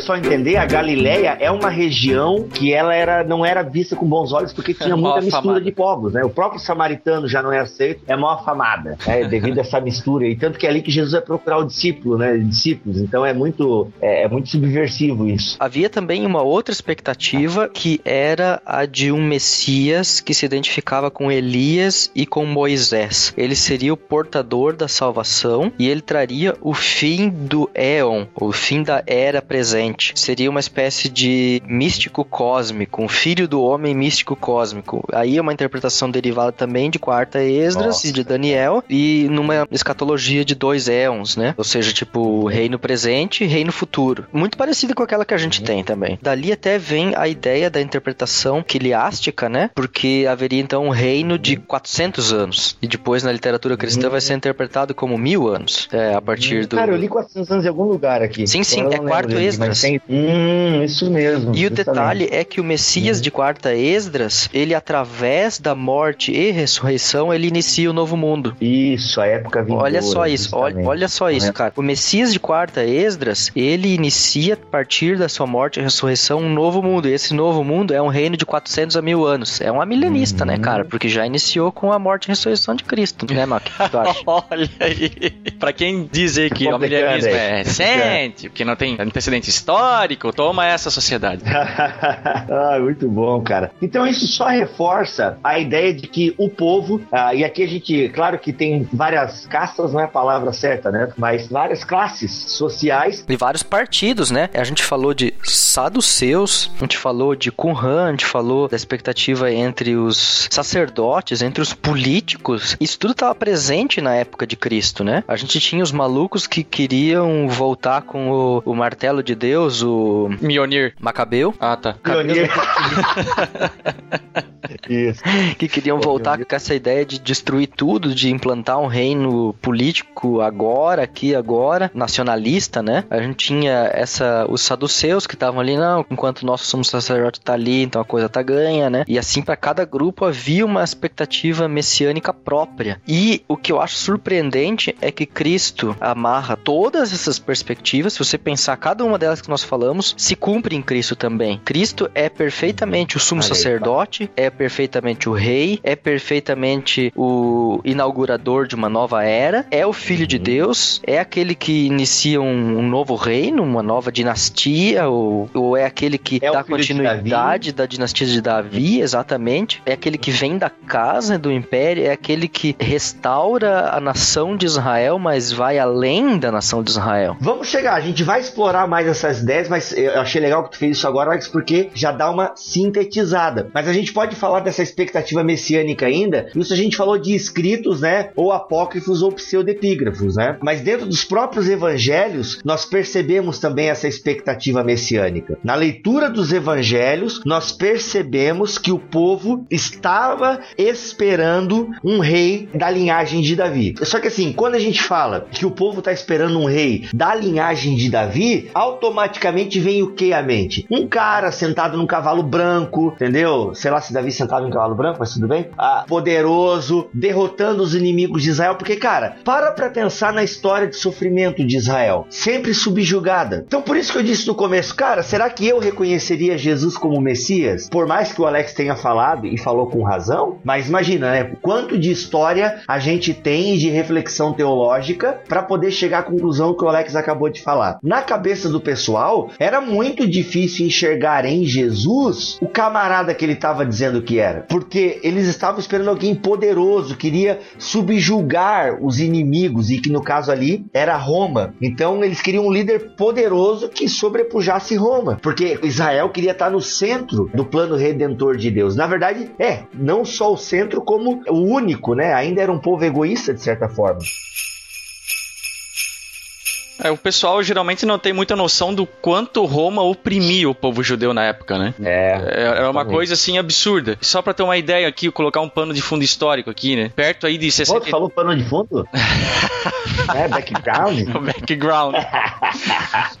Pessoal entender, a Galileia é uma região que ela era, não era vista com bons olhos porque tinha muita mistura de povos, né? O próprio samaritano já não é aceito, é mal afamada, né? devido a essa mistura. E tanto que é ali que Jesus vai procurar o discípulo, né? Discípulos. Então é muito, é, é muito subversivo isso. Havia também uma outra expectativa que era a de um Messias que se identificava com Elias e com Moisés. Ele seria o portador da salvação e ele traria o fim do éon, o fim da era presente. Seria uma espécie de místico cósmico, um filho do homem místico cósmico. Aí é uma interpretação derivada também de quarta Esdras Nossa. e de Daniel e numa escatologia de dois éons, né? Ou seja, tipo reino presente e reino futuro. Muito parecida com aquela que a gente tem também. Dali até vem a ideia da interpretação quiliástica, né? Porque haveria então um reino de 400 anos. E depois na literatura cristã vai ser interpretado como mil anos. É, a partir do... Cara, eu li 400 anos em algum lugar aqui. Sim, sim, é quarto Esdras. Tem- Hum, isso mesmo. E o detalhe é que o Messias Uhum. de quarta Esdras, ele através da morte e ressurreição, ele inicia o novo mundo. Isso, a época vindoura. Olha só isso, olha, olha só isso, É. cara. O Messias de quarta Esdras, ele inicia a partir da sua morte e ressurreição um novo mundo. E esse novo mundo é um reino de 400 a mil anos. É uma milenista, né, Uhum. cara? Porque já iniciou com a morte e ressurreição de Cristo, né, Mac? O que tu acha? Olha aí. Pra quem dizer que o milenarismo aí. é recente, que não tem antecedente histórico, toma essa sociedade. ah, muito bom, cara. Então isso só reforça a ideia de que o povo, ah, e aqui a gente, claro que tem várias castas, não é a palavra certa, né? Mas várias classes sociais. E vários partidos, né? A gente falou de saduceus, a gente falou de Qumran, a gente falou da expectativa entre os sacerdotes, entre os políticos. Isso tudo estava presente na época de Cristo, né? A gente tinha os malucos que queriam voltar com o, o martelo de Deus, o Mionir. Macabeu, Ah, tá. Pioneiro. Isso. que queriam voltar com essa ideia de destruir tudo, de implantar um reino político agora, aqui agora, nacionalista, né? A gente tinha essa os saduceus que estavam ali, não, enquanto o nosso sumo sacerdote tá ali, então a coisa tá ganha, né? E assim para cada grupo havia uma expectativa messiânica própria. E o que eu acho surpreendente é que Cristo amarra todas essas perspectivas, se você pensar cada uma delas que nós falamos, se cumpre em Cristo também. Cristo é perfeitamente o sumo sacerdote, é perfeitamente o rei, é perfeitamente o inaugurador de uma nova era, é o filho de Deus, é aquele que inicia um, um novo reino, uma nova dinastia, ou, ou é aquele que É dá continuidade da dinastia de Davi, exatamente. É aquele que vem da casa do império, é aquele que restaura a nação de Israel, mas vai além da nação de Israel. Vamos chegar, a gente vai explorar mais essas ideias, mas eu achei legal que tu fez isso agora, Alex, porque já dá uma sintetizada. Mas a gente pode falar dessa expectativa messiânica ainda, isso a gente falou de escritos, né, ou apócrifos ou pseudepígrafos, né? Mas dentro dos próprios evangelhos, nós percebemos também essa expectativa messiânica. Na leitura dos evangelhos, nós percebemos que o povo estava esperando um rei da linhagem de Davi. Só que assim, quando a gente fala que o povo está esperando um rei da linhagem de Davi, automaticamente vem o que à mente? Um cara sentado num cavalo branco, entendeu? Sei lá se Davi sentado num cavalo branco, mas tudo bem. Ah, poderoso, derrotando os inimigos de Israel, porque cara, para pra pensar na história de sofrimento de Israel, sempre subjugada. Então por isso que eu disse no começo, cara, será que eu reconheceria Jesus como Messias? Por mais que o Alex tenha falado e falou com razão, mas imagina, né? Quanto de história a gente tem de reflexão teológica para poder chegar à conclusão que o Alex acabou de falar. Na cabeça do pessoal, era muito difícil enxergar em Jesus o camarada que ele estava dizendo que era, porque eles estavam esperando alguém poderoso, queria subjugar os inimigos e que no caso ali era Roma. Então eles queriam um líder poderoso que sobrepujasse Roma, porque Israel queria estar no centro do plano redentor de Deus. Na verdade, é, não só o centro como o único, né? Ainda era um povo egoísta de certa forma. É, o pessoal geralmente não tem muita noção do quanto Roma oprimia o povo judeu na época, né? É. É, Era uma Exatamente. coisa assim absurda. Só pra ter uma ideia aqui, colocar um pano de fundo histórico aqui, né? Perto aí de Pô, 60 tu falou pano de fundo? é, background? o background.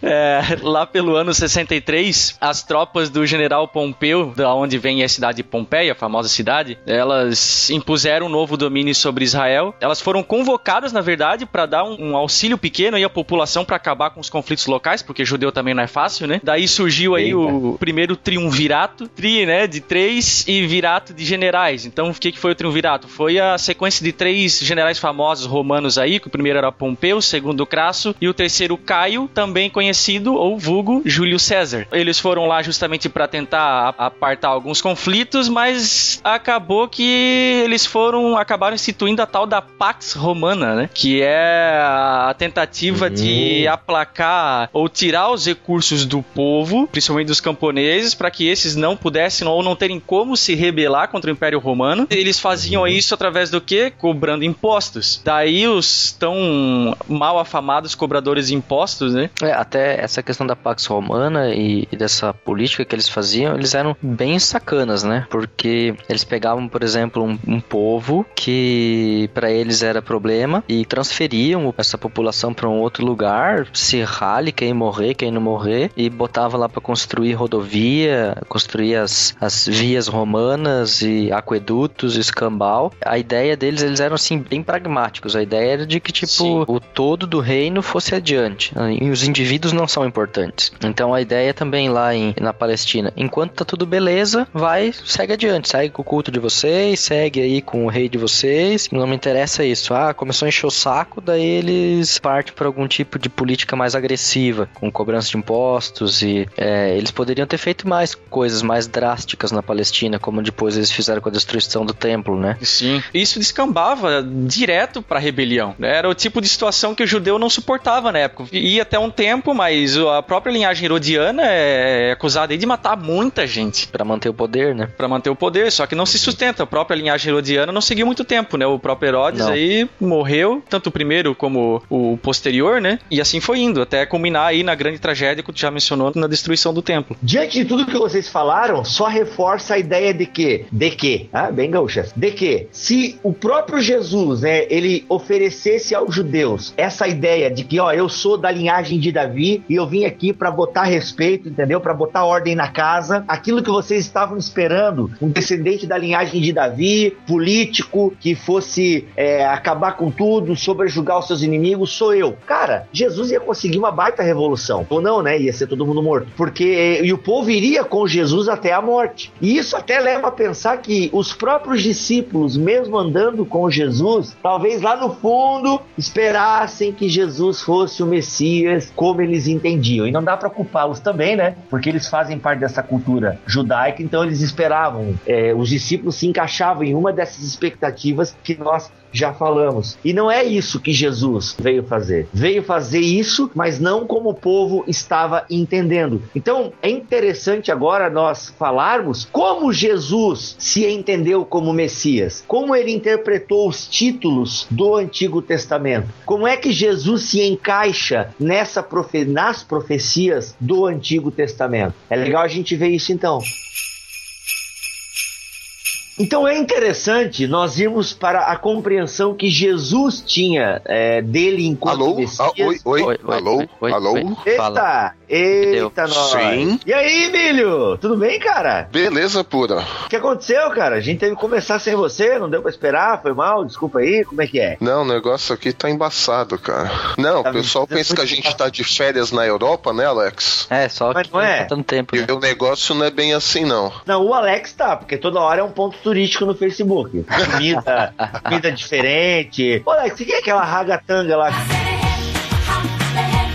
É, lá pelo ano 63, as tropas do general Pompeu, da onde vem a cidade de Pompeia, a famosa cidade, elas impuseram um novo domínio sobre Israel. Elas foram convocadas, na verdade, para dar um, um auxílio pequeno aí à população para acabar com os conflitos locais, porque judeu também não é fácil, né? Daí surgiu aí Eita. o primeiro triunvirato, tri, né, de três e virato de generais. Então, o que que foi o triunvirato? Foi a sequência de três generais famosos romanos aí, que o primeiro era Pompeu, o segundo Crasso e o terceiro Caio, também conhecido ou vulgo Júlio César. Eles foram lá justamente para tentar apartar alguns conflitos, mas acabou que eles foram acabaram instituindo a tal da Pax Romana, né? Que é a tentativa de aplacar ou tirar os recursos do povo, principalmente dos camponeses, para que esses não pudessem ou não terem como se rebelar contra o Império Romano. Eles faziam isso através do quê? Cobrando impostos. Daí os tão mal afamados cobradores de impostos, né? É, até essa questão da Pax Romana e, e, dessa política que eles faziam, eles eram bem sacanas, né? Porque eles pegavam, por exemplo, um, um povo que para eles era problema e transferiam essa população para um outro lugar, se rale quem morrer, quem não morrer, e botava lá para construir rodovia, construir as, as vias romanas e aquedutos, escambau. A ideia deles, eles eram assim bem pragmáticos. A ideia era de que tipo Sim. o todo do reino fosse adiante. E os indivíduos não são importantes. Então a ideia também lá em, na Palestina, enquanto tá tudo beleza, vai, segue adiante, segue com o culto de vocês, segue aí com o rei de vocês. Não me interessa isso. Ah, começou a encher o saco, daí eles partem para algum tipo de política mais agressiva, com cobrança de impostos e é, eles poderiam ter feito mais coisas mais drásticas na Palestina, como depois eles fizeram com a destruição do templo, né? Sim. Isso descambava direto para rebelião. Era o tipo de situação que o judeu não suportava na época. Ia até um tempo, mas a própria linhagem herodiana é acusada de matar muita gente. Para manter o poder, né? Para manter o poder, só que não se sustenta. A própria linhagem herodiana não seguiu muito tempo, né? O próprio Herodes não. aí morreu, tanto o primeiro como o posterior, né? E assim foi indo, até culminar aí na grande tragédia que tu já mencionou na destruição do templo. Diante de tudo que vocês falaram, só reforça a ideia de que, de que, ah, bem gaúchas, de que se o próprio Jesus, né, ele oferecesse aos judeus essa ideia de que, ó, eu sou da linhagem de Davi e eu vim aqui para botar respeito, entendeu? Para botar ordem na casa, aquilo que vocês estavam esperando, um descendente da linhagem de Davi, político, que fosse é, acabar com tudo, sobrejugar os seus inimigos, sou eu. Cara, Jesus ia conseguir uma baita revolução. Ou não, né? Ia ser todo mundo morto. Porque e o povo iria com Jesus até a morte. E isso até leva a pensar que os próprios discípulos, mesmo andando com Jesus, talvez lá no fundo esperassem que Jesus fosse o Messias, como eles entendiam. E não dá para culpá-los também, né? Porque eles fazem parte dessa cultura judaica, então eles esperavam. É, os discípulos se encaixavam em uma dessas expectativas que nós já falamos. E não é isso que Jesus veio fazer. Veio fazer isso, mas não como o povo estava entendendo. Então, é interessante agora nós falarmos como Jesus se entendeu como Messias, como ele interpretou os títulos do Antigo Testamento, como é que Jesus se encaixa nessa profe nas profecias do Antigo Testamento. É legal a gente ver isso então. Então é interessante nós irmos para a compreensão que Jesus tinha é, dele enquanto alô? Messias. Ah, oi, oi, oi, alô, oi, alô. Eita, eita, nós. Sim. E aí, Milho? Tudo bem, cara? Beleza pura. O que aconteceu, cara? A gente teve que começar sem você, não deu pra esperar, foi mal, desculpa aí, como é que é? Não, o negócio aqui tá embaçado, cara. Não, tá o pessoal pensa que a gente tá de férias na Europa, né, Alex? É, só Mas que não é. tá tanto tempo. E Né? o negócio não é bem assim, não. Não, o Alex tá, porque toda hora é um ponto turístico no Facebook. Comida, comida diferente. Ô, Alex, o que é aquela ragatanga lá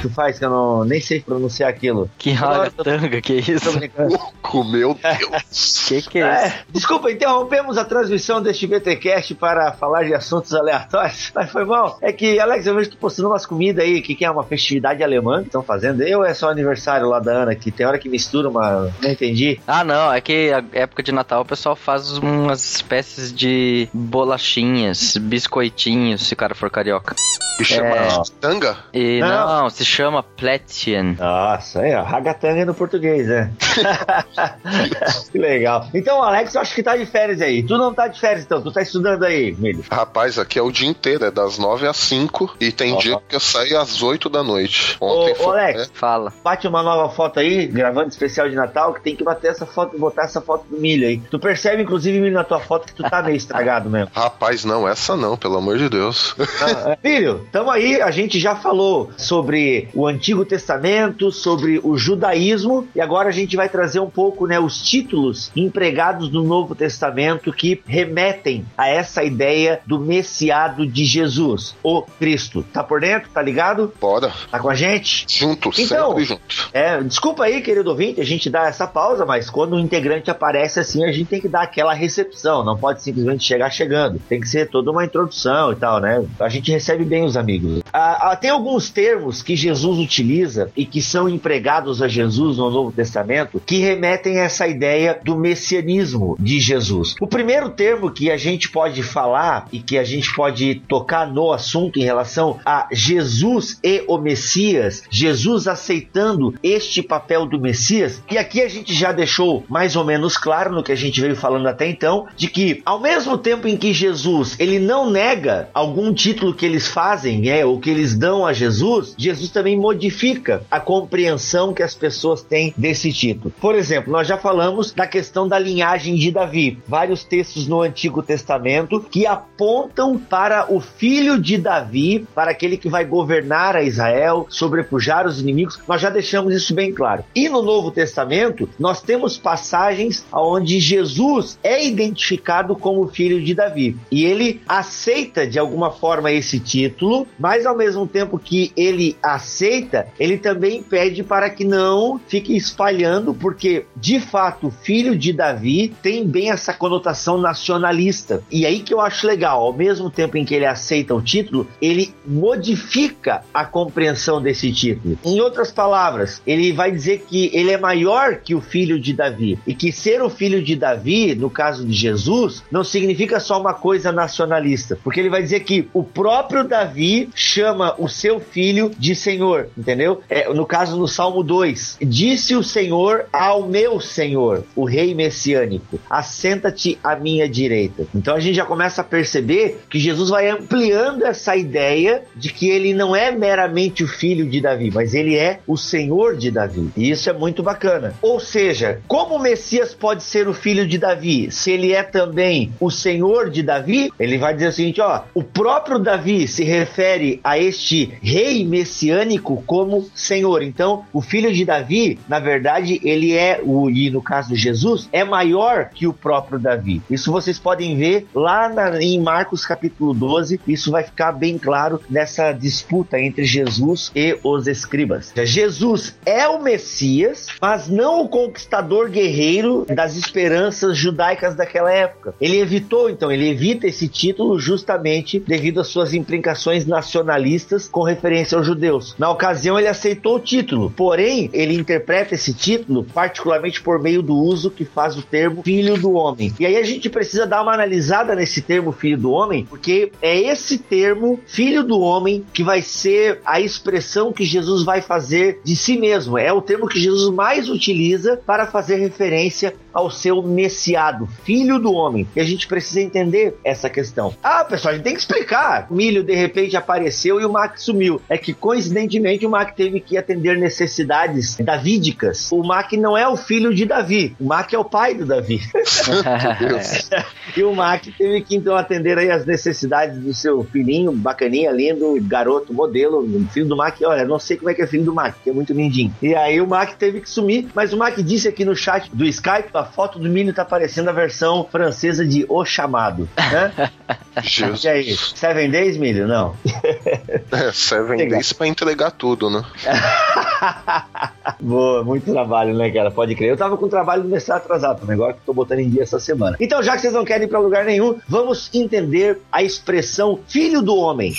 que tu faz que eu não, nem sei pronunciar aquilo? Que ragatanga, que isso? Louco, meu Deus. Que que é isso? É, desculpa, interrompemos a transmissão deste BTcast para falar de assuntos aleatórios, mas foi mal. É que, Alex, eu vejo tu postando umas comidas aí, que, que é uma festividade alemã que estão fazendo ou é só aniversário lá da Ana, que tem hora que mistura uma... não entendi. Ah, não, é que a época de Natal o pessoal faz umas espécies de bolachinhas, biscoitinhos, se o cara for carioca. Me chama É. tanga? E Não. não, se chama Plätzchen. Nossa, aí, ó, ragatanga no português, né? que legal. Então, Alex, eu acho que tá de férias aí. Tu não tá de férias, então, tu tá estudando aí, Milho. Rapaz, aqui é o dia inteiro, é das 9 às 5 e tem dia que eu saio às 8 da noite. Ô, Ontem ô, foi. Alex. né? Fala. Bate uma nova foto aí, gravando especial de Natal, que tem que bater essa foto, botar essa foto do milho aí. Tu percebe, inclusive, milho, na tua foto que tu tá meio estragado mesmo. Rapaz, não, essa não, pelo amor de Deus. Ah, é. Filho, tamo aí, a gente já falou sobre o Antigo Testamento, sobre o judaísmo, e agora a gente vai trazer um pouco, né, os títulos empregados no Novo Testamento que remetem a essa ideia do messiado de Jesus, o Cristo. Tá por dentro? Tá ligado? Bora. Tá com a gente? Junto, Então- sempre junto. É, desculpa aí, querido ouvinte, a gente dá essa pausa, mas quando o integrante aparece assim, a gente tem que dar aquela recepção, não pode simplesmente chegar chegando. Tem que ser toda uma introdução e tal, né? A gente recebe bem os amigos. Ah, ah, tem alguns termos que Jesus utiliza e que são empregados a Jesus no Novo Testamento que remetem remetem a essa ideia do messianismo de Jesus. O primeiro termo que a gente pode falar e que a gente pode tocar no assunto em relação a Jesus e o Messias, Jesus aceitando este papel do Messias, e aqui a gente já deixou mais ou menos claro no que a gente veio falando até então, de que ao mesmo tempo em que Jesus ele não nega algum título que eles fazem, é, ou que eles dão a Jesus, Jesus também modifica a compreensão que as pessoas têm desse título. Por exemplo, nós já falamos da questão da linhagem de Davi. Vários textos no Antigo Testamento que apontam para o filho de Davi, para aquele que vai governar a Israel, sobrepujar os inimigos. Nós já deixamos isso bem claro. E no Novo Testamento, nós temos passagens onde Jesus é identificado como filho de Davi. E ele aceita de alguma forma esse título, mas ao mesmo tempo que ele aceita, ele também pede para que não fique espalhando, porque de fato, filho de Davi tem bem essa conotação nacionalista. E aí que eu acho legal, ao mesmo tempo em que ele aceita o título, ele modifica a compreensão desse título. Em outras palavras, ele vai dizer que ele é maior que o filho de Davi e que ser o filho de Davi, no caso de Jesus, não significa só uma coisa nacionalista, porque ele vai dizer que o próprio Davi chama o seu filho de Senhor, entendeu? É, no caso no Salmo 2, disse o Senhor ao meu Senhor, o rei messiânico, assenta-te à minha direita. Então a gente já começa a perceber que Jesus vai ampliando essa ideia de que ele não é meramente o filho de Davi, mas ele é o Senhor de Davi. E isso é muito bacana. Ou seja, como o Messias pode ser o filho de Davi, se ele é também o Senhor de Davi, ele vai dizer o seguinte, ó, o próprio Davi se refere a este rei messiânico como Senhor. Então, o filho de Davi, na verdade, ele é o e no caso de Jesus, é maior que o próprio Davi. Isso vocês podem ver lá na, em Marcos capítulo 12, isso vai ficar bem claro nessa disputa entre Jesus e os escribas. Jesus é o Messias, mas não o conquistador guerreiro das esperanças judaicas daquela época. Ele evitou, então, ele evita esse título justamente devido às suas implicações nacionalistas com referência aos judeus. Na ocasião, ele aceitou o título, porém, ele interpreta esse título particularmente por meio do uso que faz o termo filho do homem. E aí a gente precisa dar uma analisada nesse termo filho do homem, porque é esse termo filho do homem que vai ser a expressão que Jesus vai fazer de si mesmo. É o termo que Jesus mais utiliza para fazer referência ao seu messiado, filho do homem. E a gente precisa entender essa questão. Ah, pessoal, a gente tem que explicar. Milho de repente apareceu e o Mac sumiu. É que coincidentemente o Mac teve que atender necessidades davídicas. O Mac não é o filho de Davi, o Mac é o pai do Davi. e o Mac teve que então atender aí as necessidades do seu filhinho, bacaninha, lindo, garoto, modelo, filho do Mac. Olha, não sei como é que é filho do Mac, que é muito lindinho. E aí o Mac teve que sumir, mas o Mac disse aqui no chat do Skype, a foto do Mini tá aparecendo a versão francesa de O Chamado. Né? Jesus. E aí, Seven Days, Milho? Não. É, Seven Legal. Days pra entregar tudo, né? Boa, muito trabalho, né, cara? Pode crer. Eu tava com trabalho mestrado atrasado também, agora que tô botando em dia essa semana. Então, já que vocês não querem ir pra lugar nenhum, vamos entender a expressão filho do homem.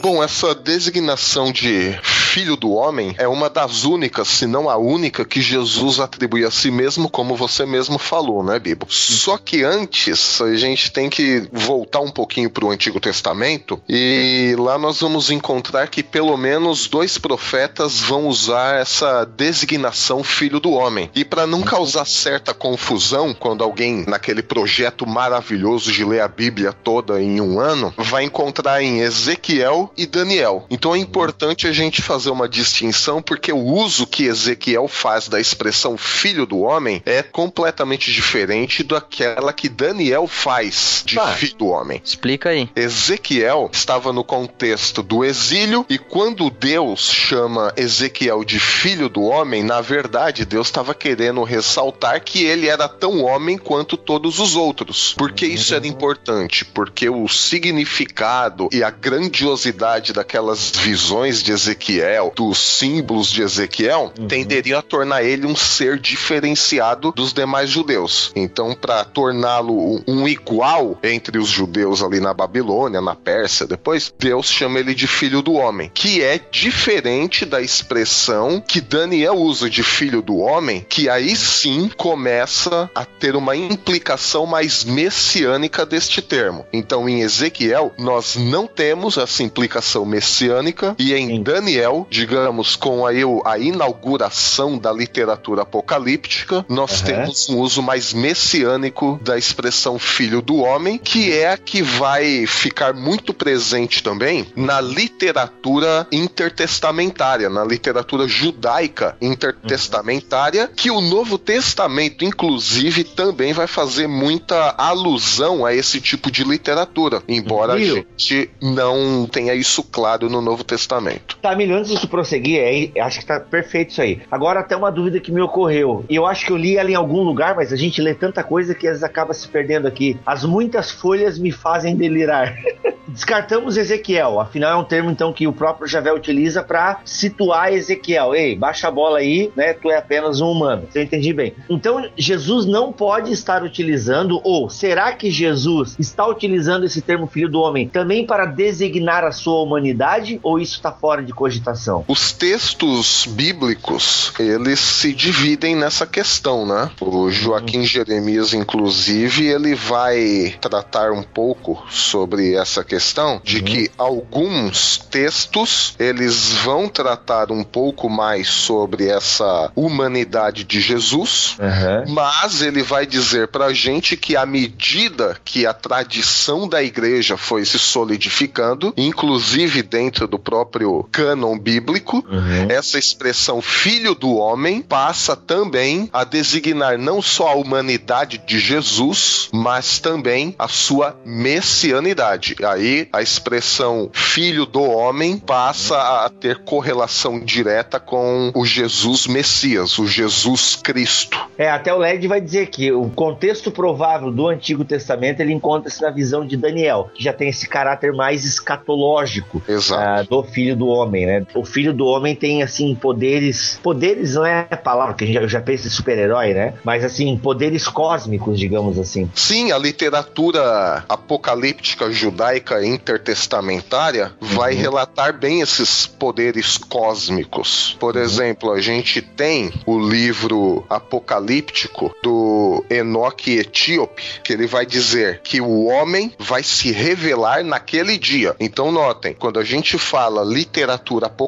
Bom, essa designação de filho do homem é uma das únicas, se não a única, que Jesus atribui a si mesmo, como você mesmo falou, né, Bibo? Só que antes a gente tem que voltar um pouquinho para o Antigo Testamento e lá nós vamos encontrar que pelo menos dois profetas vão usar essa designação filho do homem. E para não causar certa confusão quando alguém naquele projeto maravilhoso de ler a Bíblia toda em um ano, vai encontrar em Ezequiel e Daniel. Então é importante a gente fazer uma distinção porque o uso que Ezequiel faz da expressão filho do homem é completamente diferente daquela que Daniel faz de Tá. filho do homem. Explica aí. Ezequiel estava no contexto do exílio e quando Deus chama Ezequiel de filho do homem, na verdade Deus estava querendo ressaltar que ele era tão homem quanto todos os outros. Por que isso era importante? Porque o significado e a grandiosidade daquelas visões de Ezequiel Daniel, dos símbolos de Ezequiel, uhum. tenderia a tornar ele um ser diferenciado dos demais judeus. Então, para torná-lo um igual entre os judeus ali na Babilônia, na Pérsia, depois, Deus chama ele de filho do homem, que é diferente da expressão que Daniel usa de filho do homem, que aí sim começa a ter uma implicação mais messiânica deste termo. Então, em Ezequiel, nós não temos essa implicação messiânica, e em Daniel, digamos, com a, a inauguração da literatura apocalíptica, nós uhum. temos um uso mais messiânico da expressão filho do homem, que é a que vai ficar muito presente também na literatura intertestamentária, na literatura judaica intertestamentária, que o Novo Testamento, inclusive, também vai fazer muita alusão a esse tipo de literatura, embora a gente não tenha isso claro no Novo Testamento. Tá, Milho, antes prosseguir, é, acho que tá perfeito isso aí. Agora, até uma dúvida que me ocorreu, eu acho que eu li ela em algum lugar, mas a gente lê tanta coisa que às vezes acaba se perdendo aqui. As muitas folhas me fazem delirar. Descartamos Ezequiel, afinal é um termo então que o próprio Javé utiliza para situar Ezequiel. Ei, baixa a bola aí, né? Tu é apenas um humano. Eu entendi bem. Então Jesus não pode estar utilizando, ou será que Jesus está utilizando esse termo filho do homem também para designar a sua humanidade, ou isso está fora de cogitação? Os textos bíblicos, eles se dividem nessa questão, né? O Joaquim Jeremias, inclusive, ele vai tratar um pouco sobre essa questão questão de uhum. que alguns textos eles vão tratar um pouco mais sobre essa humanidade de Jesus, uhum. mas ele vai dizer pra gente que à medida que a tradição da igreja foi se solidificando, inclusive dentro do próprio cânon bíblico, uhum. essa expressão filho do homem passa também a designar não só a humanidade de Jesus, mas também a sua messianidade. Aí a expressão filho do homem passa a ter correlação direta com o Jesus Messias, o Jesus Cristo. É, até o Led vai dizer que o contexto provável do Antigo Testamento ele encontra-se na visão de Daniel, que já tem esse caráter mais escatológico uh, do filho do homem, né? O filho do homem tem assim poderes, poderes não é a palavra que a gente já, já pensa em super-herói, né? Mas assim, poderes cósmicos, digamos assim. Sim, a literatura apocalíptica judaica intertestamentária vai uhum. relatar bem esses poderes cósmicos. Por uhum. exemplo, a gente tem o livro apocalíptico do Enoque Etíope, que ele vai dizer que o homem vai se revelar naquele dia. Então, notem, quando a gente fala literatura apocalíptica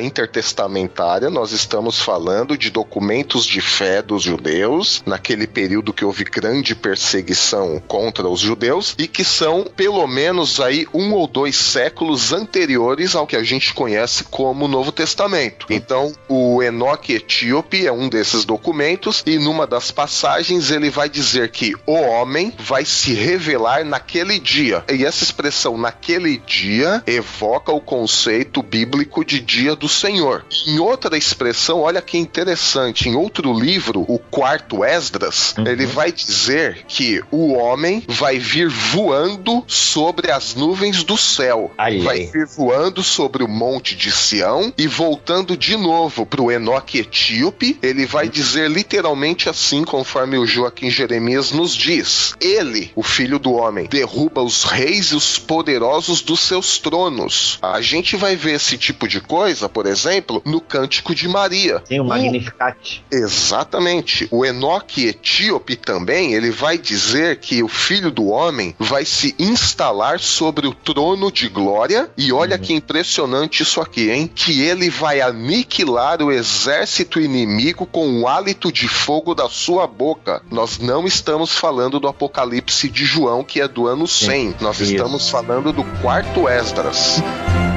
intertestamentária, nós estamos falando de documentos de fé dos judeus, naquele período que houve grande perseguição contra os judeus, e que são, pelo menos, aí um ou dois séculos anteriores ao que a gente conhece como Novo Testamento. Então, o Enoque Etíope é um desses documentos e numa das passagens ele vai dizer que o homem vai se revelar naquele dia. E essa expressão naquele dia evoca o conceito bíblico de dia do Senhor. Em outra expressão, olha que interessante, em outro livro, o quarto Esdras, uhum. ele vai dizer que o homem vai vir voando sobre as nuvens do céu. Aí. Vai vir voando sobre o monte de Sião e voltando de novo para o Enoque etíope, ele vai dizer literalmente assim, conforme o Joaquim Jeremias nos diz: Ele, o filho do homem, derruba os reis e os poderosos dos seus tronos. A gente vai ver esse tipo de coisa, por exemplo, no Cântico de Maria. Tem o Magnificat. Exatamente. O Enoque etíope também, ele vai dizer que o filho do homem vai se instalar sobre o trono de glória. E olha uhum. que impressionante isso aqui, hein? Que ele vai aniquilar o exército inimigo com o hálito de fogo da sua boca. Nós não estamos falando do Apocalipse de João, que é do ano 100. Nós estamos falando do quarto Esdras.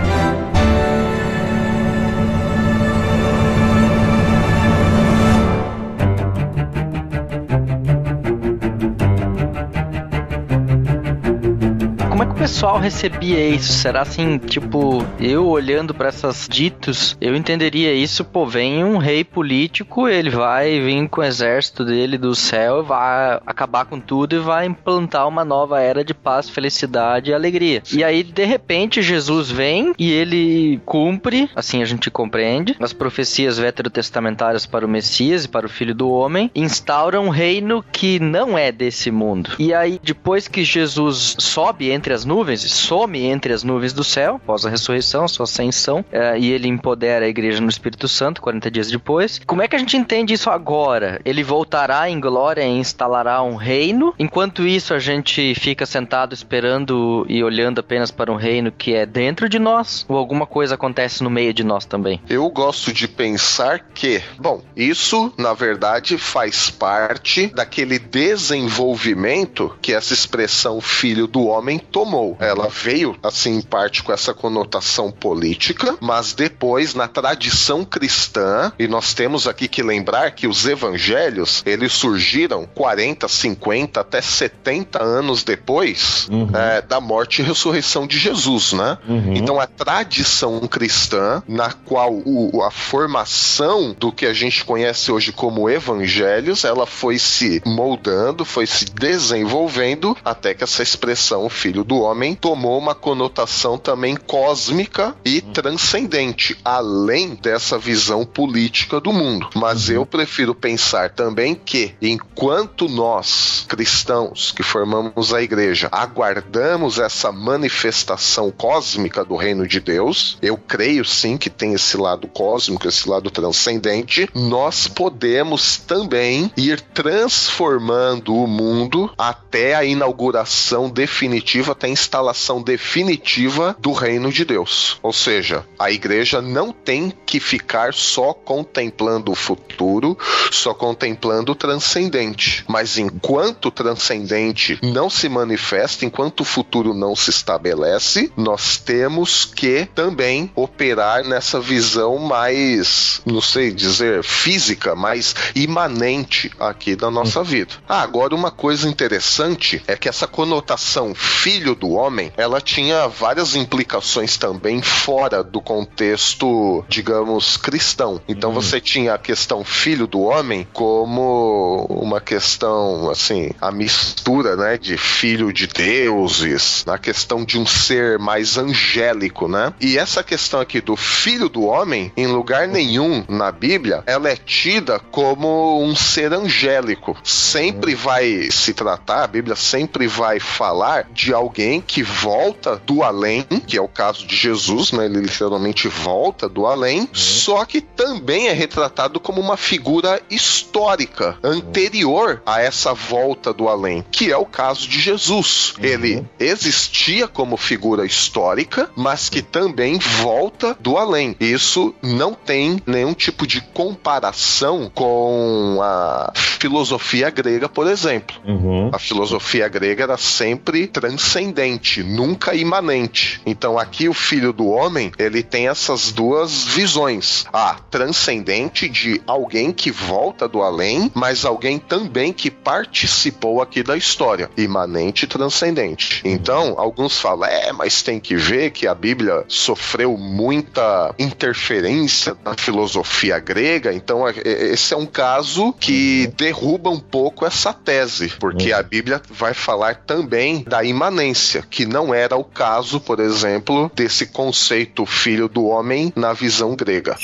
pessoal recebia isso? Será assim, tipo, eu olhando para essas ditos, eu entenderia isso, pô, vem um rei político, ele vai vir com o exército dele do céu, vai acabar com tudo e vai implantar uma nova era de paz, felicidade e alegria. E aí, de repente, Jesus vem e ele cumpre, assim a gente compreende, as profecias veterotestamentárias para o Messias e para o Filho do Homem, instaura um reino que não é desse mundo. E aí, depois que Jesus sobe entre as nuvens, some entre as nuvens do céu, após a ressurreição, sua ascensão, eh, e ele empodera a igreja no Espírito Santo 40 dias depois. Como é que a gente entende isso agora? Ele voltará em glória e instalará um reino. Enquanto isso, a gente fica sentado esperando e olhando apenas para um reino que é dentro de nós? Ou alguma coisa acontece no meio de nós também? Eu gosto de pensar que, bom, isso na verdade faz parte daquele desenvolvimento que essa expressão filho do homem tomou. Ela veio, assim, em parte com essa conotação política, mas depois, na tradição cristã, e nós temos aqui que lembrar que os evangelhos, eles surgiram 40, 50, até 70 anos depois uhum. é, da morte e ressurreição de Jesus, né? Uhum. Então a tradição cristã, na qual o, a formação do que a gente conhece hoje como evangelhos, ela foi se moldando, foi se desenvolvendo até que essa expressão filho do homem tomou uma conotação também cósmica e uhum. transcendente, além dessa visão política do mundo. Mas uhum. eu prefiro pensar também que enquanto nós, cristãos que formamos a igreja, aguardamos essa manifestação cósmica do reino de Deus, eu creio sim que tem esse lado cósmico, esse lado transcendente, nós podemos também ir transformando o mundo até a inauguração definitiva, até a instalação definitiva do reino de Deus. Ou seja, a igreja não tem que ficar só contemplando o futuro, só contemplando o transcendente. Mas enquanto o transcendente não se manifesta, enquanto o futuro não se estabelece, nós temos que também operar nessa visão mais, não sei dizer, física, mais imanente aqui da nossa vida. Ah, agora uma coisa interessante é que essa conotação filho do homem, ela tinha várias implicações também fora do contexto, digamos, cristão. Então uhum. você tinha a questão filho do homem como uma questão, assim, a mistura, né, de filho de deuses, na questão de um ser mais angélico, né? E essa questão aqui do filho do homem, em lugar nenhum na Bíblia, ela é tida como um ser angélico. Sempre vai se tratar, a Bíblia sempre vai falar de alguém que volta do além, que é o caso de Jesus, né? Ele literalmente volta do além, uhum. só que também é retratado como uma figura histórica anterior a essa volta do além, que é o caso de Jesus. Uhum. Ele existia como figura histórica, mas que também volta do além. Isso não tem nenhum tipo de comparação com a filosofia grega, por exemplo. Uhum. A filosofia grega era sempre transcendente, nunca imanente. Então aqui o filho do homem, ele tem essas duas visões. A transcendente de alguém que volta do além, mas alguém também que participou aqui da história. Imanente e transcendente. Então, alguns falam, é, mas tem que ver que a Bíblia sofreu muita interferência na filosofia grega. Então, é, é, esse é um caso que derruba um pouco essa tese, porque a Bíblia vai falar também da imanência, que não era o caso, por exemplo, desse conceito filho do homem na visão grega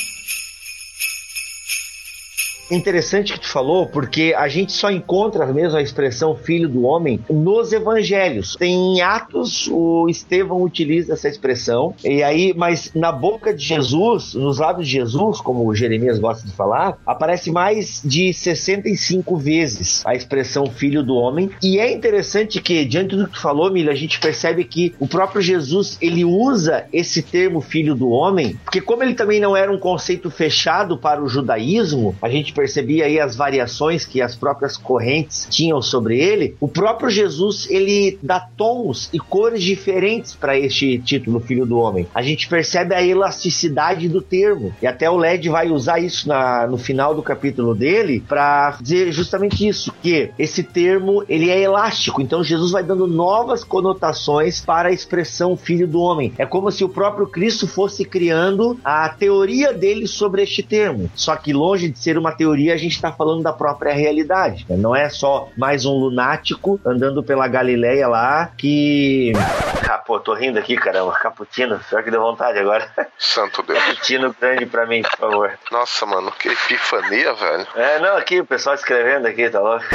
interessante que tu falou, porque a gente só encontra mesmo a expressão filho do homem nos evangelhos. Tem em Atos, o Estevão utiliza essa expressão, e aí, mas na boca de Jesus, nos lábios de Jesus, como Jeremias gosta de falar, aparece mais de 65 vezes a expressão filho do homem. E é interessante que, diante do que tu falou, Milha, a gente percebe que o próprio Jesus, ele usa esse termo filho do homem, porque como ele também não era um conceito fechado para o judaísmo, a gente percebia aí as variações que as próprias correntes tinham sobre ele, o próprio Jesus ele dá tons e cores diferentes para este título Filho do Homem. A gente percebe a elasticidade do termo e até o LED vai usar isso na, no final do capítulo dele para dizer justamente isso, que esse termo ele é elástico. Então Jesus vai dando novas conotações para a expressão Filho do Homem. É como se o próprio Cristo fosse criando a teoria dele sobre este termo. Só que longe de ser uma teoria, a gente está falando da própria realidade. Né? Não é só mais um lunático andando pela Galileia lá que. Ah, pô, tô rindo aqui, caramba. Caputino, pior que deu vontade agora. Santo Deus. Caputino grande pra mim, por favor. Nossa, mano, que epifania, velho. É, não, aqui, o pessoal escrevendo aqui, tá louco?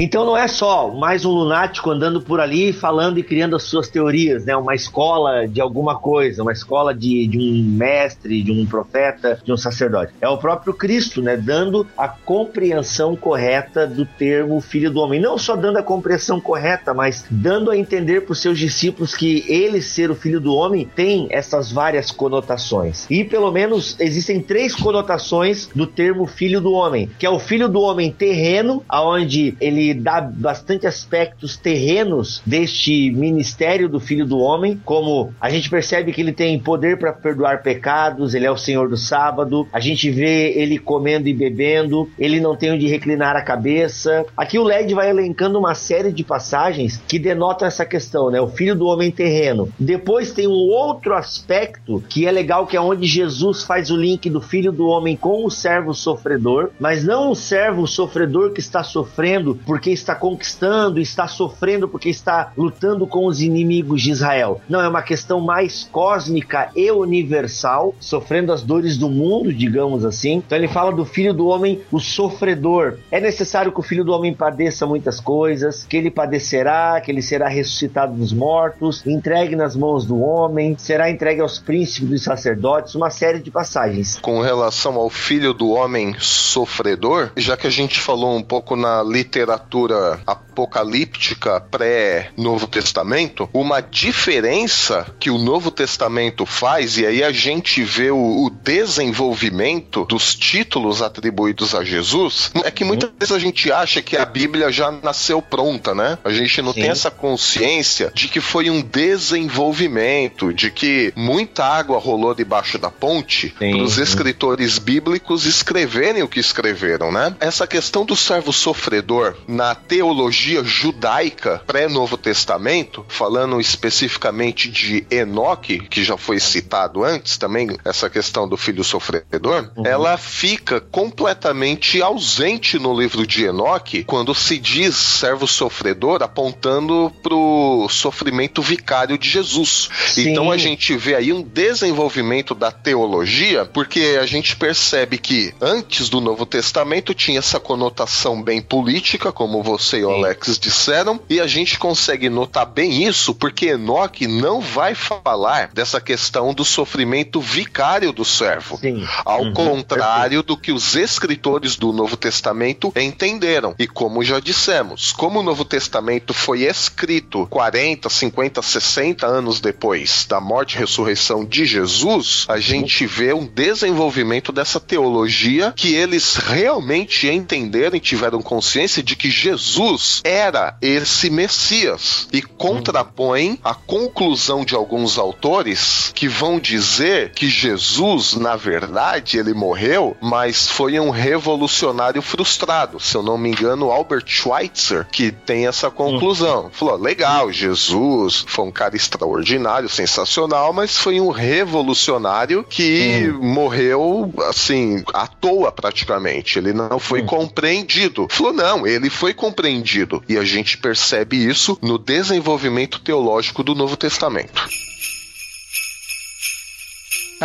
Então não é só mais um lunático andando por ali falando e criando as suas teorias, né? Uma escola de alguma coisa, uma escola de, de um mestre, de um profeta, de um sacerdote. É o próprio Cristo, né? Dando a compreensão correta do termo filho do homem. Não só dando a compreensão correta, mas dando a entender para os seus discípulos que ele ser o filho do homem tem essas várias conotações. E pelo menos existem três conotações do termo filho do homem, que é o filho do homem terreno, aonde ele dá bastante aspectos terrenos deste ministério do filho do homem, como a gente percebe que ele tem poder para perdoar pecados, ele é o Senhor do sábado, a gente vê ele comendo e bebendo, ele não tem onde reclinar a cabeça. Aqui o LED vai elencando uma série de passagens que denotam essa questão, né? O filho do homem terreno. Depois tem um outro aspecto que é legal, que é onde Jesus faz o link do filho do homem com o servo sofredor, mas não o servo sofredor que está sofrendo porque está conquistando, está sofrendo porque está lutando com os inimigos de Israel. Não, é uma questão mais cósmica e universal, sofrendo as dores do mundo, digamos assim. Então ele fala do filho do homem, o sofredor. É necessário que o filho do homem padeça muitas coisas, que ele padecerá, que ele será ressuscitado dos mortos, entregue nas mãos do homem, será entregue aos príncipes dos sacerdotes, uma série de passagens. Com relação ao filho do homem sofredor, já que a gente falou um pouco na literatura apocalíptica pré-Novo Testamento, uma diferença que o Novo Testamento faz, e aí a gente vê o desenvolvimento dos títulos atribuídos a Jesus, é que muitas vezes a gente acha que a Bíblia já nasceu pronta, né? A gente não Sim. tem essa consciência de que foi um desenvolvimento, de que muita água rolou debaixo da ponte para os escritores bíblicos escreverem o que escreveram, né? Essa questão do servo sofredor na teologia judaica pré-Novo Testamento, falando especificamente de Enoque, que já foi citado antes também, essa questão do filho sofredor, ela fica completamente ausente no livro de Enoque quando se diz servo sofredor apontando pro sofrimento vicário de Jesus. Sim. Então a gente vê aí um desenvolvimento da teologia, porque a gente percebe que antes do Novo Testamento tinha essa conotação bem política, como você e o Alex disseram, e a gente consegue notar bem isso porque Enoque não vai falar dessa questão do sofrimento vicário do servo. Sim. Ao Uhum, contrário do que os escritores do Novo Testamento entenderam. E como já dissemos, como o Novo Testamento foi escrito 40, 50, 60 anos depois da morte e ressurreição de Jesus, a gente vê um desenvolvimento dessa teologia que eles realmente entenderam e tiveram consciência de que Jesus era esse Messias e contrapõe a conclusão de alguns autores que vão dizer que Jesus, na verdade, ele morreu, mas foi um revolucionário frustrado. Se eu não me engano, Albert Schweitzer, que tem essa conclusão. Falou: legal, Jesus foi um cara extraordinário, sensacional, mas foi um revolucionário que morreu assim, à toa praticamente. Ele não foi compreendido. Falou: não, ele foi compreendido. E a gente percebe isso no desenvolvimento teológico do Novo Testamento.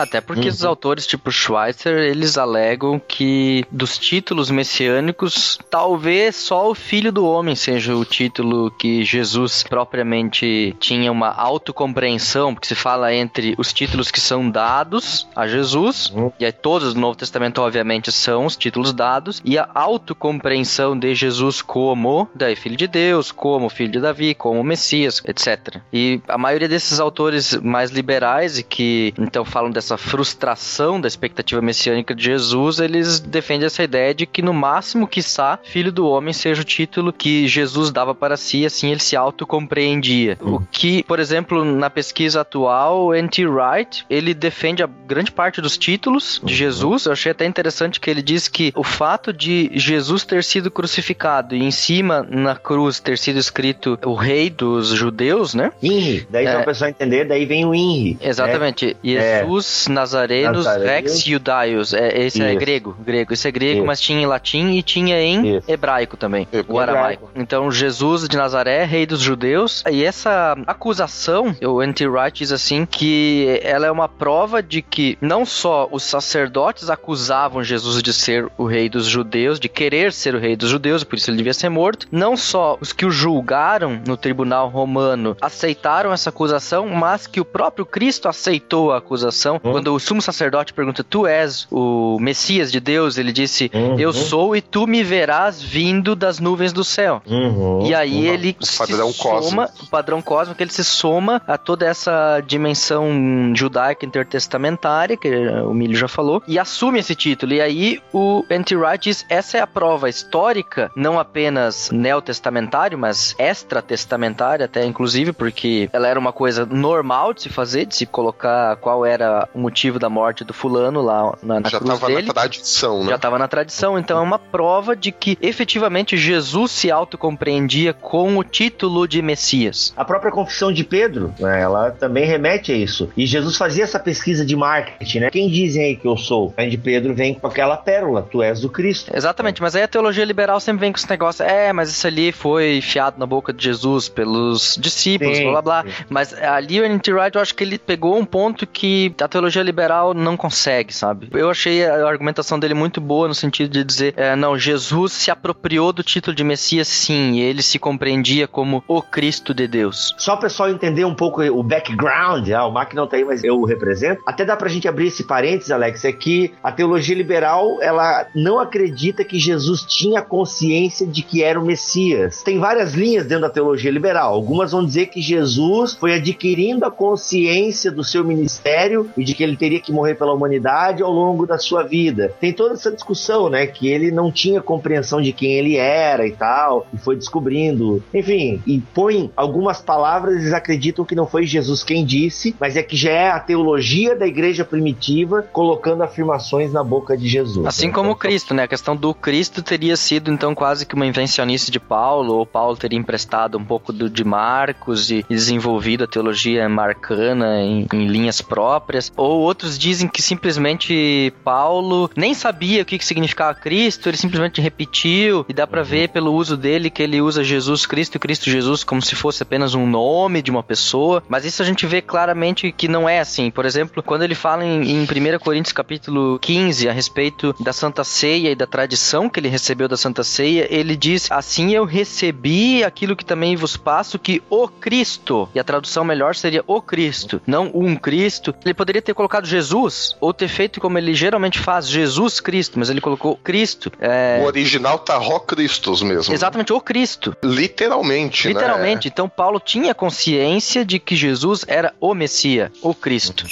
Até porque os autores tipo Schweitzer, eles alegam que dos títulos messiânicos, talvez só o Filho do Homem seja o título que Jesus propriamente tinha uma autocompreensão, porque se fala entre os títulos que são dados a Jesus, e aí todos do Novo Testamento, obviamente, são os títulos dados, e a autocompreensão de Jesus como daí, Filho de Deus, como Filho de Davi, como Messias, etc. E a maioria desses autores mais liberais e que então falam dessa essa frustração da expectativa messiânica de Jesus, eles defendem essa ideia de que no máximo, quiçá, filho do homem seja o título que Jesus dava para si, assim ele se autocompreendia. O que, por exemplo, na pesquisa atual, N.T. Wright, ele defende a grande parte dos títulos de Jesus. Eu achei até interessante que ele diz que o fato de Jesus ter sido crucificado e em cima na cruz ter sido escrito o rei dos judeus, né? INRI, daí é, para o pessoal entender, daí vem o INRI. Exatamente. Né? Jesus é. Nazarenus Rex Judaios. É, esse é Isso. é grego, grego. Esse é grego, Isso. mas tinha em latim e tinha em Isso. hebraico também, o aramaico. Então Jesus de Nazaré, rei dos judeus. E essa acusação, o anti-right diz assim que ela é uma prova de que não só os sacerdotes acusavam Jesus de ser o rei dos judeus, de querer ser o rei dos judeus, e por isso ele devia ser morto, não só os que o julgaram no tribunal romano aceitaram essa acusação, mas que o próprio Cristo aceitou a acusação. Uhum. Quando o sumo sacerdote pergunta: Tu és o Messias de Deus? Ele disse: uhum. Eu sou e tu me verás vindo das nuvens do céu. Uhum. E aí ele o se padrão soma, o padrão cósmico, ele se soma a toda essa dimensão judaica intertestamentária, que o Milho já falou, e assume esse título. E aí o Anti-Wright diz: essa é a prova histórica, não apenas neotestamentário, mas extratestamentária, até inclusive, porque ela era uma coisa normal de se fazer, de se colocar qual era o motivo da morte do fulano lá na, na Já cruz estava na tradição, né? Já estava na tradição, então é uma prova de que efetivamente Jesus se autocompreendia com o título de Messias. A própria confissão de Pedro, né, ela também remete a isso. E Jesus fazia essa pesquisa de marketing, né? Quem dizem aí que eu sou? A de Pedro vem com aquela pérola, tu és o Cristo. Exatamente, mas aí a teologia liberal sempre vem com esse negócio, é, mas isso ali foi fiado na boca de Jesus pelos discípulos, sim, blá blá blá. Sim. Mas ali o N.T. Wright, eu acho que ele pegou um ponto que a teologia liberal não consegue, sabe? Eu achei a argumentação dele muito boa no sentido de dizer, é, não, Jesus se apropriou do título de Messias, sim, ele se compreendia como o Cristo de Deus. Só o pessoal entender um pouco o background, ah, o Mac não tá aí, mas eu o represento. Até dá pra gente abrir esse parênteses, Alex, é que a teologia liberal, ela não acredita que Jesus tinha consciência de que era o Messias. Tem várias linhas dentro da teologia liberal. Algumas vão dizer que Jesus foi adquirindo a consciência do seu ministério e de que ele teria que morrer pela humanidade ao longo da sua vida. Tem toda essa discussão, né, que ele não tinha compreensão de quem ele era e tal, e foi descobrindo. Enfim, e põe algumas palavras, eles acreditam que não foi Jesus quem disse, mas é que já é a teologia da igreja primitiva colocando afirmações na boca de Jesus. Assim como Cristo, né? A questão do Cristo teria sido então quase que uma invencionice de Paulo, ou Paulo teria emprestado um pouco do, de Marcos e desenvolvido a teologia marcana em, em linhas próprias, ou outros dizem que simplesmente Paulo nem sabia o que, que significava Cristo, ele simplesmente repetiu, e dá para uhum. ver pelo uso dele que ele usa Jesus Cristo e Cristo Jesus como se fosse apenas um nome de uma pessoa, mas isso a gente vê claramente que não é assim. Por exemplo, quando ele fala em, em 1 Coríntios capítulo 15 a respeito da Santa Ceia e da tradição que ele recebeu da Santa Ceia, ele diz: Assim eu recebi aquilo que também vos passo, que o Cristo, e a tradução melhor seria o Cristo, não um Cristo. Ele poderia ter colocado Jesus, ou ter feito como ele geralmente faz, Jesus Cristo, mas ele colocou Cristo. É... O original tá Ró Cristos mesmo. Exatamente, o Cristo. Literalmente, né? Literalmente. Né? Então Paulo tinha consciência de que Jesus era o Messias, o Cristo.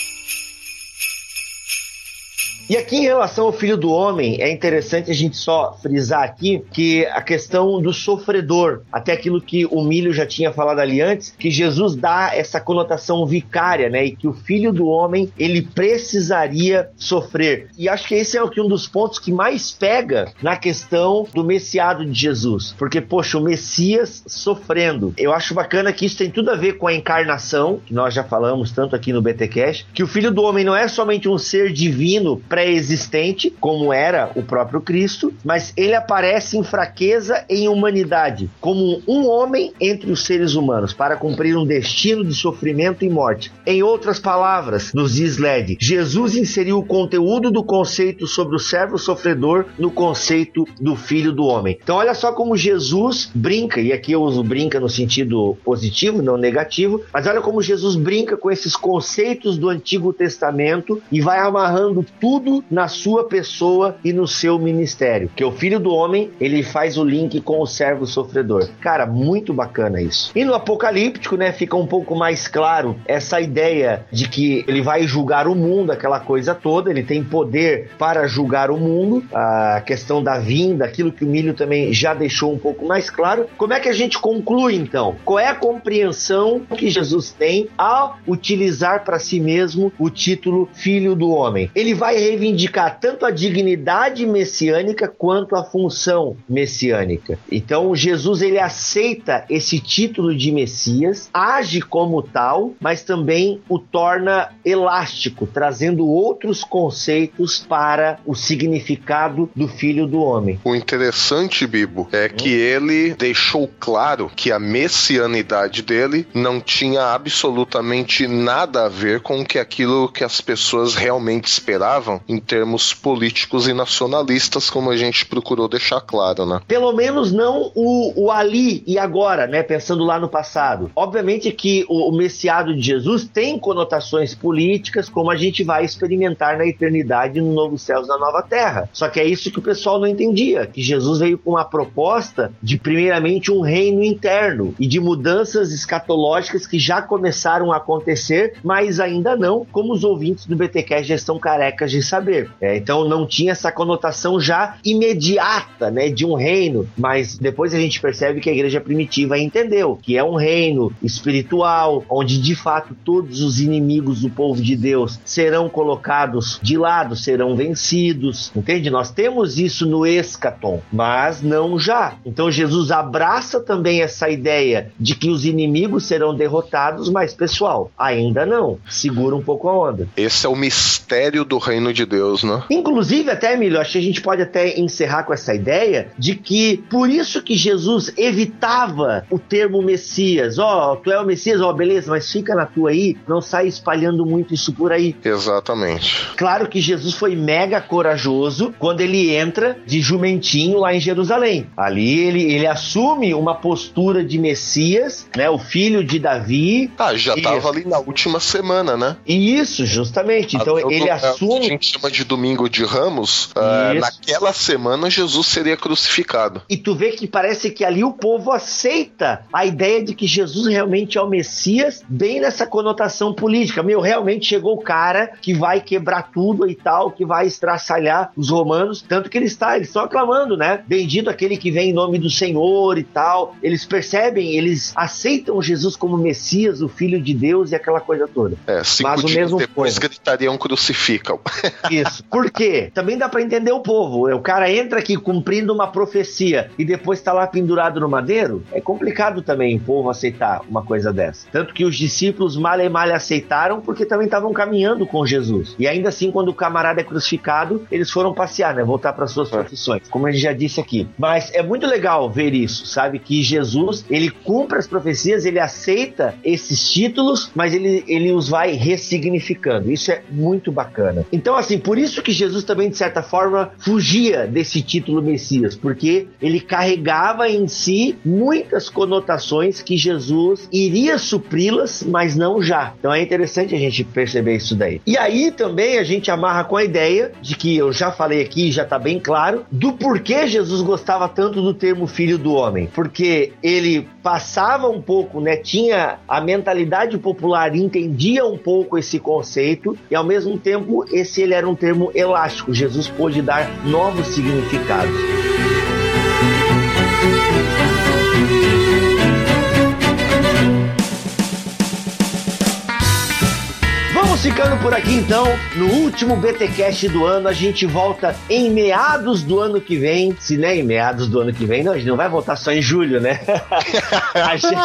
E aqui em relação ao filho do homem, é interessante a gente só frisar aqui que a questão do sofredor, até aquilo que o Milho já tinha falado ali antes, que Jesus dá essa conotação vicária, né? E que o filho do homem, ele precisaria sofrer. E acho que esse é um dos pontos que mais pega na questão do messiado de Jesus. Porque, poxa, o Messias sofrendo. Eu acho bacana que isso tem tudo a ver com a encarnação, que nós já falamos tanto aqui no BTcast, que o filho do homem não é somente um ser divino pré-existente, como era o próprio Cristo, mas ele aparece em fraqueza em humanidade, como um homem entre os seres humanos, para cumprir um destino de sofrimento e morte. Em outras palavras, nos diz Led, Jesus inseriu o conteúdo do conceito sobre o servo sofredor no conceito do filho do homem. Então, olha só como Jesus brinca, e aqui eu uso brinca no sentido positivo, não negativo, mas olha como Jesus brinca com esses conceitos do Antigo Testamento e vai amarrando tudo tudo na sua pessoa e no seu ministério. Que o filho do homem, ele faz o link com o servo sofredor. Cara, muito bacana isso. E no apocalíptico, né, fica um pouco mais claro essa ideia de que ele vai julgar o mundo, aquela coisa toda, ele tem poder para julgar o mundo, a questão da vinda, aquilo que o Milho também já deixou um pouco mais claro. Como é que a gente conclui então? Qual é a compreensão que Jesus tem ao utilizar para si mesmo o título Filho do Homem? Ele vai reivindicar tanto a dignidade messiânica quanto a função messiânica. Então Jesus ele aceita esse título de Messias, age como tal, mas também o torna elástico, trazendo outros conceitos para o significado do Filho do Homem. O interessante, Bibo, é que ele deixou claro que a messianidade dele não tinha absolutamente nada a ver com que aquilo que as pessoas realmente esperavam em termos políticos e nacionalistas, como a gente procurou deixar claro, né? Pelo menos não o, o ali e agora, né? Pensando lá no passado. Obviamente que o, o messiado de Jesus tem conotações políticas, como a gente vai experimentar na eternidade no novo céus na nova terra. Só que é isso que o pessoal não entendia, que Jesus veio com uma proposta de primeiramente um reino interno e de mudanças escatológicas que já começaram a acontecer, mas ainda não, como os ouvintes do BTcast já estão carecas de saber. É, então não tinha essa conotação já imediata, né, de um reino, mas depois a gente percebe que a igreja primitiva entendeu que é um reino espiritual, onde de fato todos os inimigos do povo de Deus serão colocados de lado, serão vencidos. Entende? Nós temos isso no escatom, mas não já. Então Jesus abraça também essa ideia de que os inimigos serão derrotados, mas pessoal, ainda não. Segura um pouco a onda. Esse é o mistério do reino de Deus, né? Inclusive, até, Emílio, acho que a gente pode até encerrar com essa ideia de que por isso que Jesus evitava o termo Messias. Ó, oh, tu é o Messias, ó, oh, beleza, mas fica na tua aí, não sai espalhando muito isso por aí. Exatamente. Claro que Jesus foi mega corajoso quando ele entra de jumentinho lá em Jerusalém. Ali ele, ele assume uma postura de Messias, né? O filho de Davi. Ah, já estava ali na última semana, né? Isso, justamente. Então Eu ele assume. Chama de domingo de Ramos. Isso. naquela semana Jesus seria crucificado. E tu vê que parece que ali o povo aceita a ideia de que Jesus realmente é o Messias, bem nessa conotação política. Meu, realmente chegou o cara que vai quebrar tudo e tal, que vai estraçalhar os romanos. Tanto que eles, está, eles estão aclamando, né? Bendito aquele que vem em nome do Senhor e tal. Eles percebem, eles aceitam Jesus como Messias, o Filho de Deus e aquela coisa toda. É, cinco Mas o mesmo depois povo. gritariam crucificam. Isso. Por quê? Também dá pra entender o povo. O cara entra aqui cumprindo uma profecia e depois tá lá pendurado no madeiro. É complicado também o povo aceitar uma coisa dessa. Tanto que os discípulos mal e mal aceitaram porque também estavam caminhando com Jesus. E ainda assim, quando o camarada é crucificado, eles foram passear, né? Voltar para suas profissões, como a gente já disse aqui. Mas é muito legal ver isso, sabe? Que Jesus, ele cumpre as profecias, ele aceita esses títulos, mas ele, ele os vai ressignificando. Isso é muito bacana. Então, assim, por isso que Jesus também, de certa forma, fugia desse título Messias, porque ele carregava em si muitas conotações que Jesus iria supri-las, mas não já. Então é interessante a gente perceber isso daí. E aí também a gente amarra com a ideia de que eu já falei aqui, já tá bem claro, do porquê Jesus gostava tanto do termo filho do homem. Porque ele passava um pouco, né? Tinha a mentalidade popular, entendia um pouco esse conceito e ao mesmo tempo esse ele era um termo elástico. Jesus pôde dar novos significados. Vamos ficando por aqui então. No último BTcast do ano, a gente volta em meados do ano que vem. Se nem em meados do ano que vem, não, a gente não vai voltar só em julho, né? a, gente,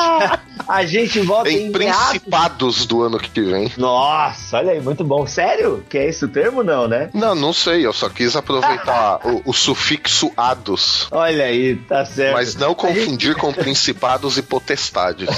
a gente volta em, Em meados. principados do ano que vem. Nossa, olha aí, muito bom. Sério? Que é esse o termo, não, né? Não, não sei, eu só quis aproveitar o, o sufixo ados. Olha aí, tá certo. Mas não A gente- confundir com principados e potestades.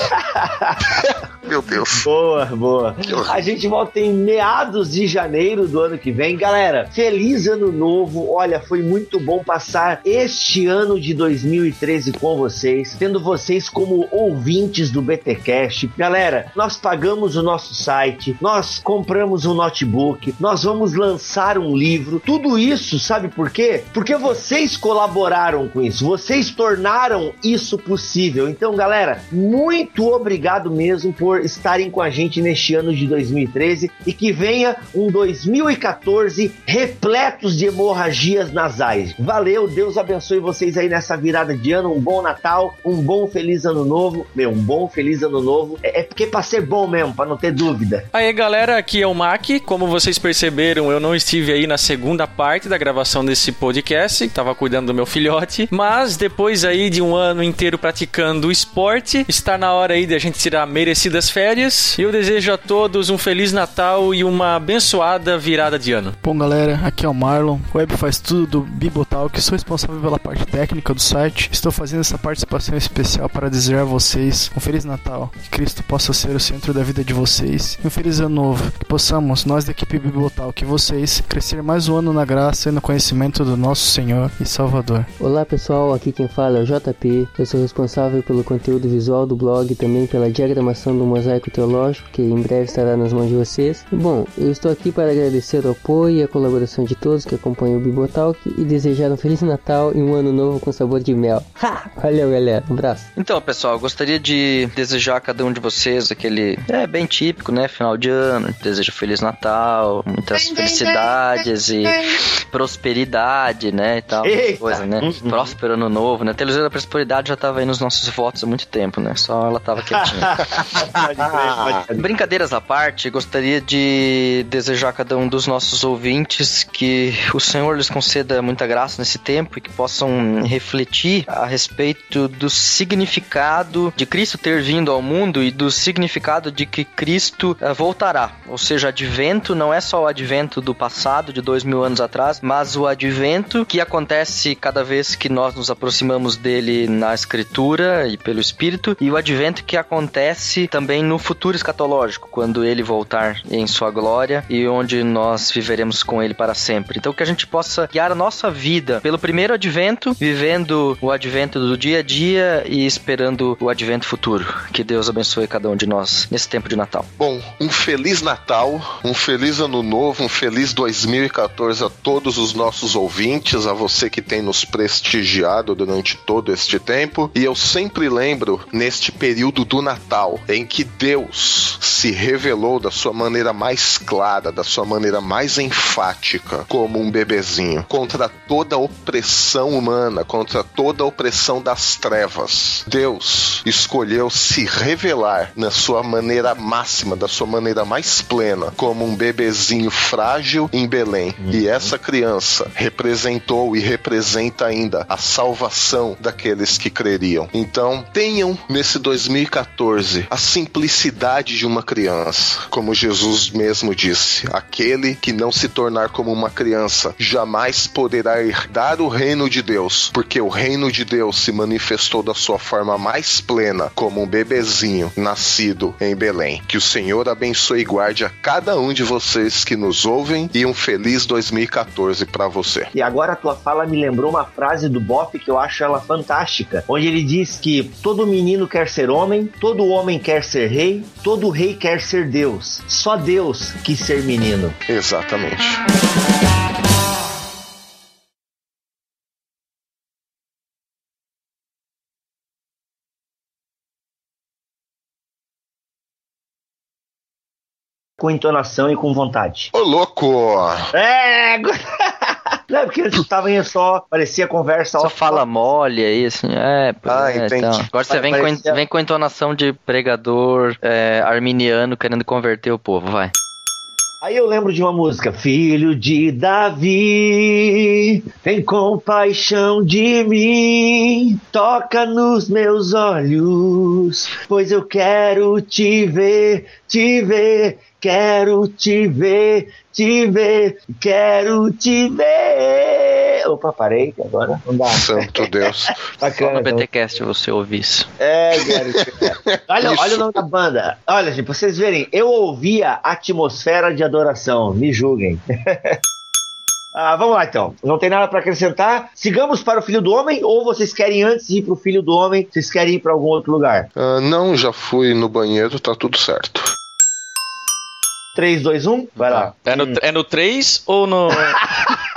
meu Deus. Boa, boa. A gente volta em meados de janeiro do ano que vem. Galera, feliz ano novo. Olha, foi muito bom passar este ano de 2013 com vocês, tendo vocês como ouvintes do BTcast. Galera, nós pagamos o nosso site, nós compramos um notebook, nós vamos lançar um livro. Tudo isso, sabe por quê? Porque vocês colaboraram com isso, vocês tornaram isso possível. Então, galera, muito obrigado mesmo por estarem com a gente neste ano de 2013 e que venha um 2014 repletos de hemorragias nasais. Valeu, Deus abençoe vocês aí nessa virada de ano. Um bom Natal, um bom feliz ano novo. Meu, um bom feliz ano novo. É, é porque pra ser bom mesmo, pra não ter dúvida. Aí, galera, aqui é o Mac. Como vocês perceberam, eu não estive aí na segunda parte da gravação desse podcast, tava cuidando do meu filhote, mas depois aí de um ano inteiro praticando esporte, está na hora aí de a gente tirar merecidas férias. E eu desejo a todos um feliz Natal e uma abençoada virada de ano. Bom, galera, aqui é o Marlon. O Web faz tudo do Bibotal, que sou responsável pela parte técnica do site. Estou fazendo essa participação especial para desejar a vocês um feliz Natal, que Cristo possa ser o centro da vida de vocês e um feliz ano novo, que possamos nós da equipe Bibotal, que vocês crescer mais um ano na graça e no conhecimento do nosso Senhor e Salvador. Olá pessoal, aqui quem fala é o JP. Eu sou responsável pelo conteúdo visual do blog e também pela diagramação do mosaico teológico, que em breve estará nas mãos de vocês. E, bom, eu estou aqui para agradecer o apoio e a colaboração de todos que acompanham o Bibotalk e desejar um feliz Natal e um ano novo com sabor de mel. Ha! Valeu, galera. Um abraço. Então, pessoal, eu gostaria de desejar a cada um de vocês aquele. É bem típico, né? Final de ano. Desejo Feliz Natal, muitas felicidades e prosperidade, né? E tal. Coisa, né? Próspero ano novo, né? A televisão da prosperidade já tava aí nos nossos votos há muito tempo, né? Só ela tava quietinha. Brincadeiras à parte, gostaria de desejar a cada um dos nossos ouvintes que o Senhor lhes conceda muita graça nesse tempo e que possam refletir a respeito do significado de Cristo ter vindo ao mundo e do significado de que Cristo eh, voltará. Ou seja, advento não é só o advento do passado, de dois mil anos atrás, mas o advento que acontece cada vez que nós nos aproximamos dele na Escritura e pelo Espírito, e o advento que acontece também no futuro escatológico, quando ele voltar em sua glória e onde nós viveremos com ele para sempre. Então que a gente possa guiar a nossa vida pelo primeiro advento, vivendo o advento do dia a dia e esperando o advento futuro. Que Deus abençoe cada um de nós nesse tempo de Natal. Bom, um feliz Natal, um feliz Ano Novo, um feliz 2014 a todos os nossos ouvintes, a você que tem nos prestigiado durante todo este tempo. E eu sempre lembro neste período do Natal em que Deus se revelou da sua maneira mais clara, da sua maneira mais enfática, como um bebezinho, contra toda a opressão humana, contra toda a opressão das trevas. Deus escolheu se revelar na sua maneira máxima, da sua maneira mais plena, como um bebezinho frágil em Belém. E essa criança representou e representa ainda a salvação daqueles que creriam. Então, tenham nesse 2014 a simplicidade de uma criança, como Jesus mesmo disse: aquele que não se tornar como uma criança jamais poderá herdar o reino de Deus, porque o reino de Deus se manifestou da sua forma mais plena, como um bebezinho nascido em Belém. Que o Senhor abençoe e guarde a cada um de vocês que nos ouvem e um feliz 2014 para você. E agora a tua fala me lembrou uma frase do Boff que eu acho ela fantástica, onde ele diz que todo menino quer ser homem, todo homem quer ser rei, todo rei quer ser Deus. Só Deus quis ser menino. Exatamente. Com entonação e com vontade. Ô louco! É! Não, é porque eles estavam só, parecia conversa Só off- fala mole aí, assim. É, Ah, é, entendi. então. Agora você vem com, Parecia- vem com entonação de pregador é, arminiano querendo converter o povo, vai. Aí eu lembro de uma música, Filho de Davi, tem compaixão de mim, toca nos meus olhos, pois eu quero te ver, te ver, quero te ver, te ver, quero te ver. Opa, parei, que agora não dá. Santo Deus. Só Bacana. no então. BTcast você ouve isso. É, Gary. olha, Isso. olha o nome da banda. Olha, gente, pra vocês verem, eu ouvia Atmosfera de Adoração. Me julguem. Ah, vamos lá então. Não tem nada pra acrescentar. Sigamos para o Filho do Homem ou vocês querem antes ir pro Filho do Homem? Vocês querem ir pra algum outro lugar? Ah, não, já fui no banheiro, tá tudo certo. 3, 2, 1, vai lá. É no, é no 3 ou no.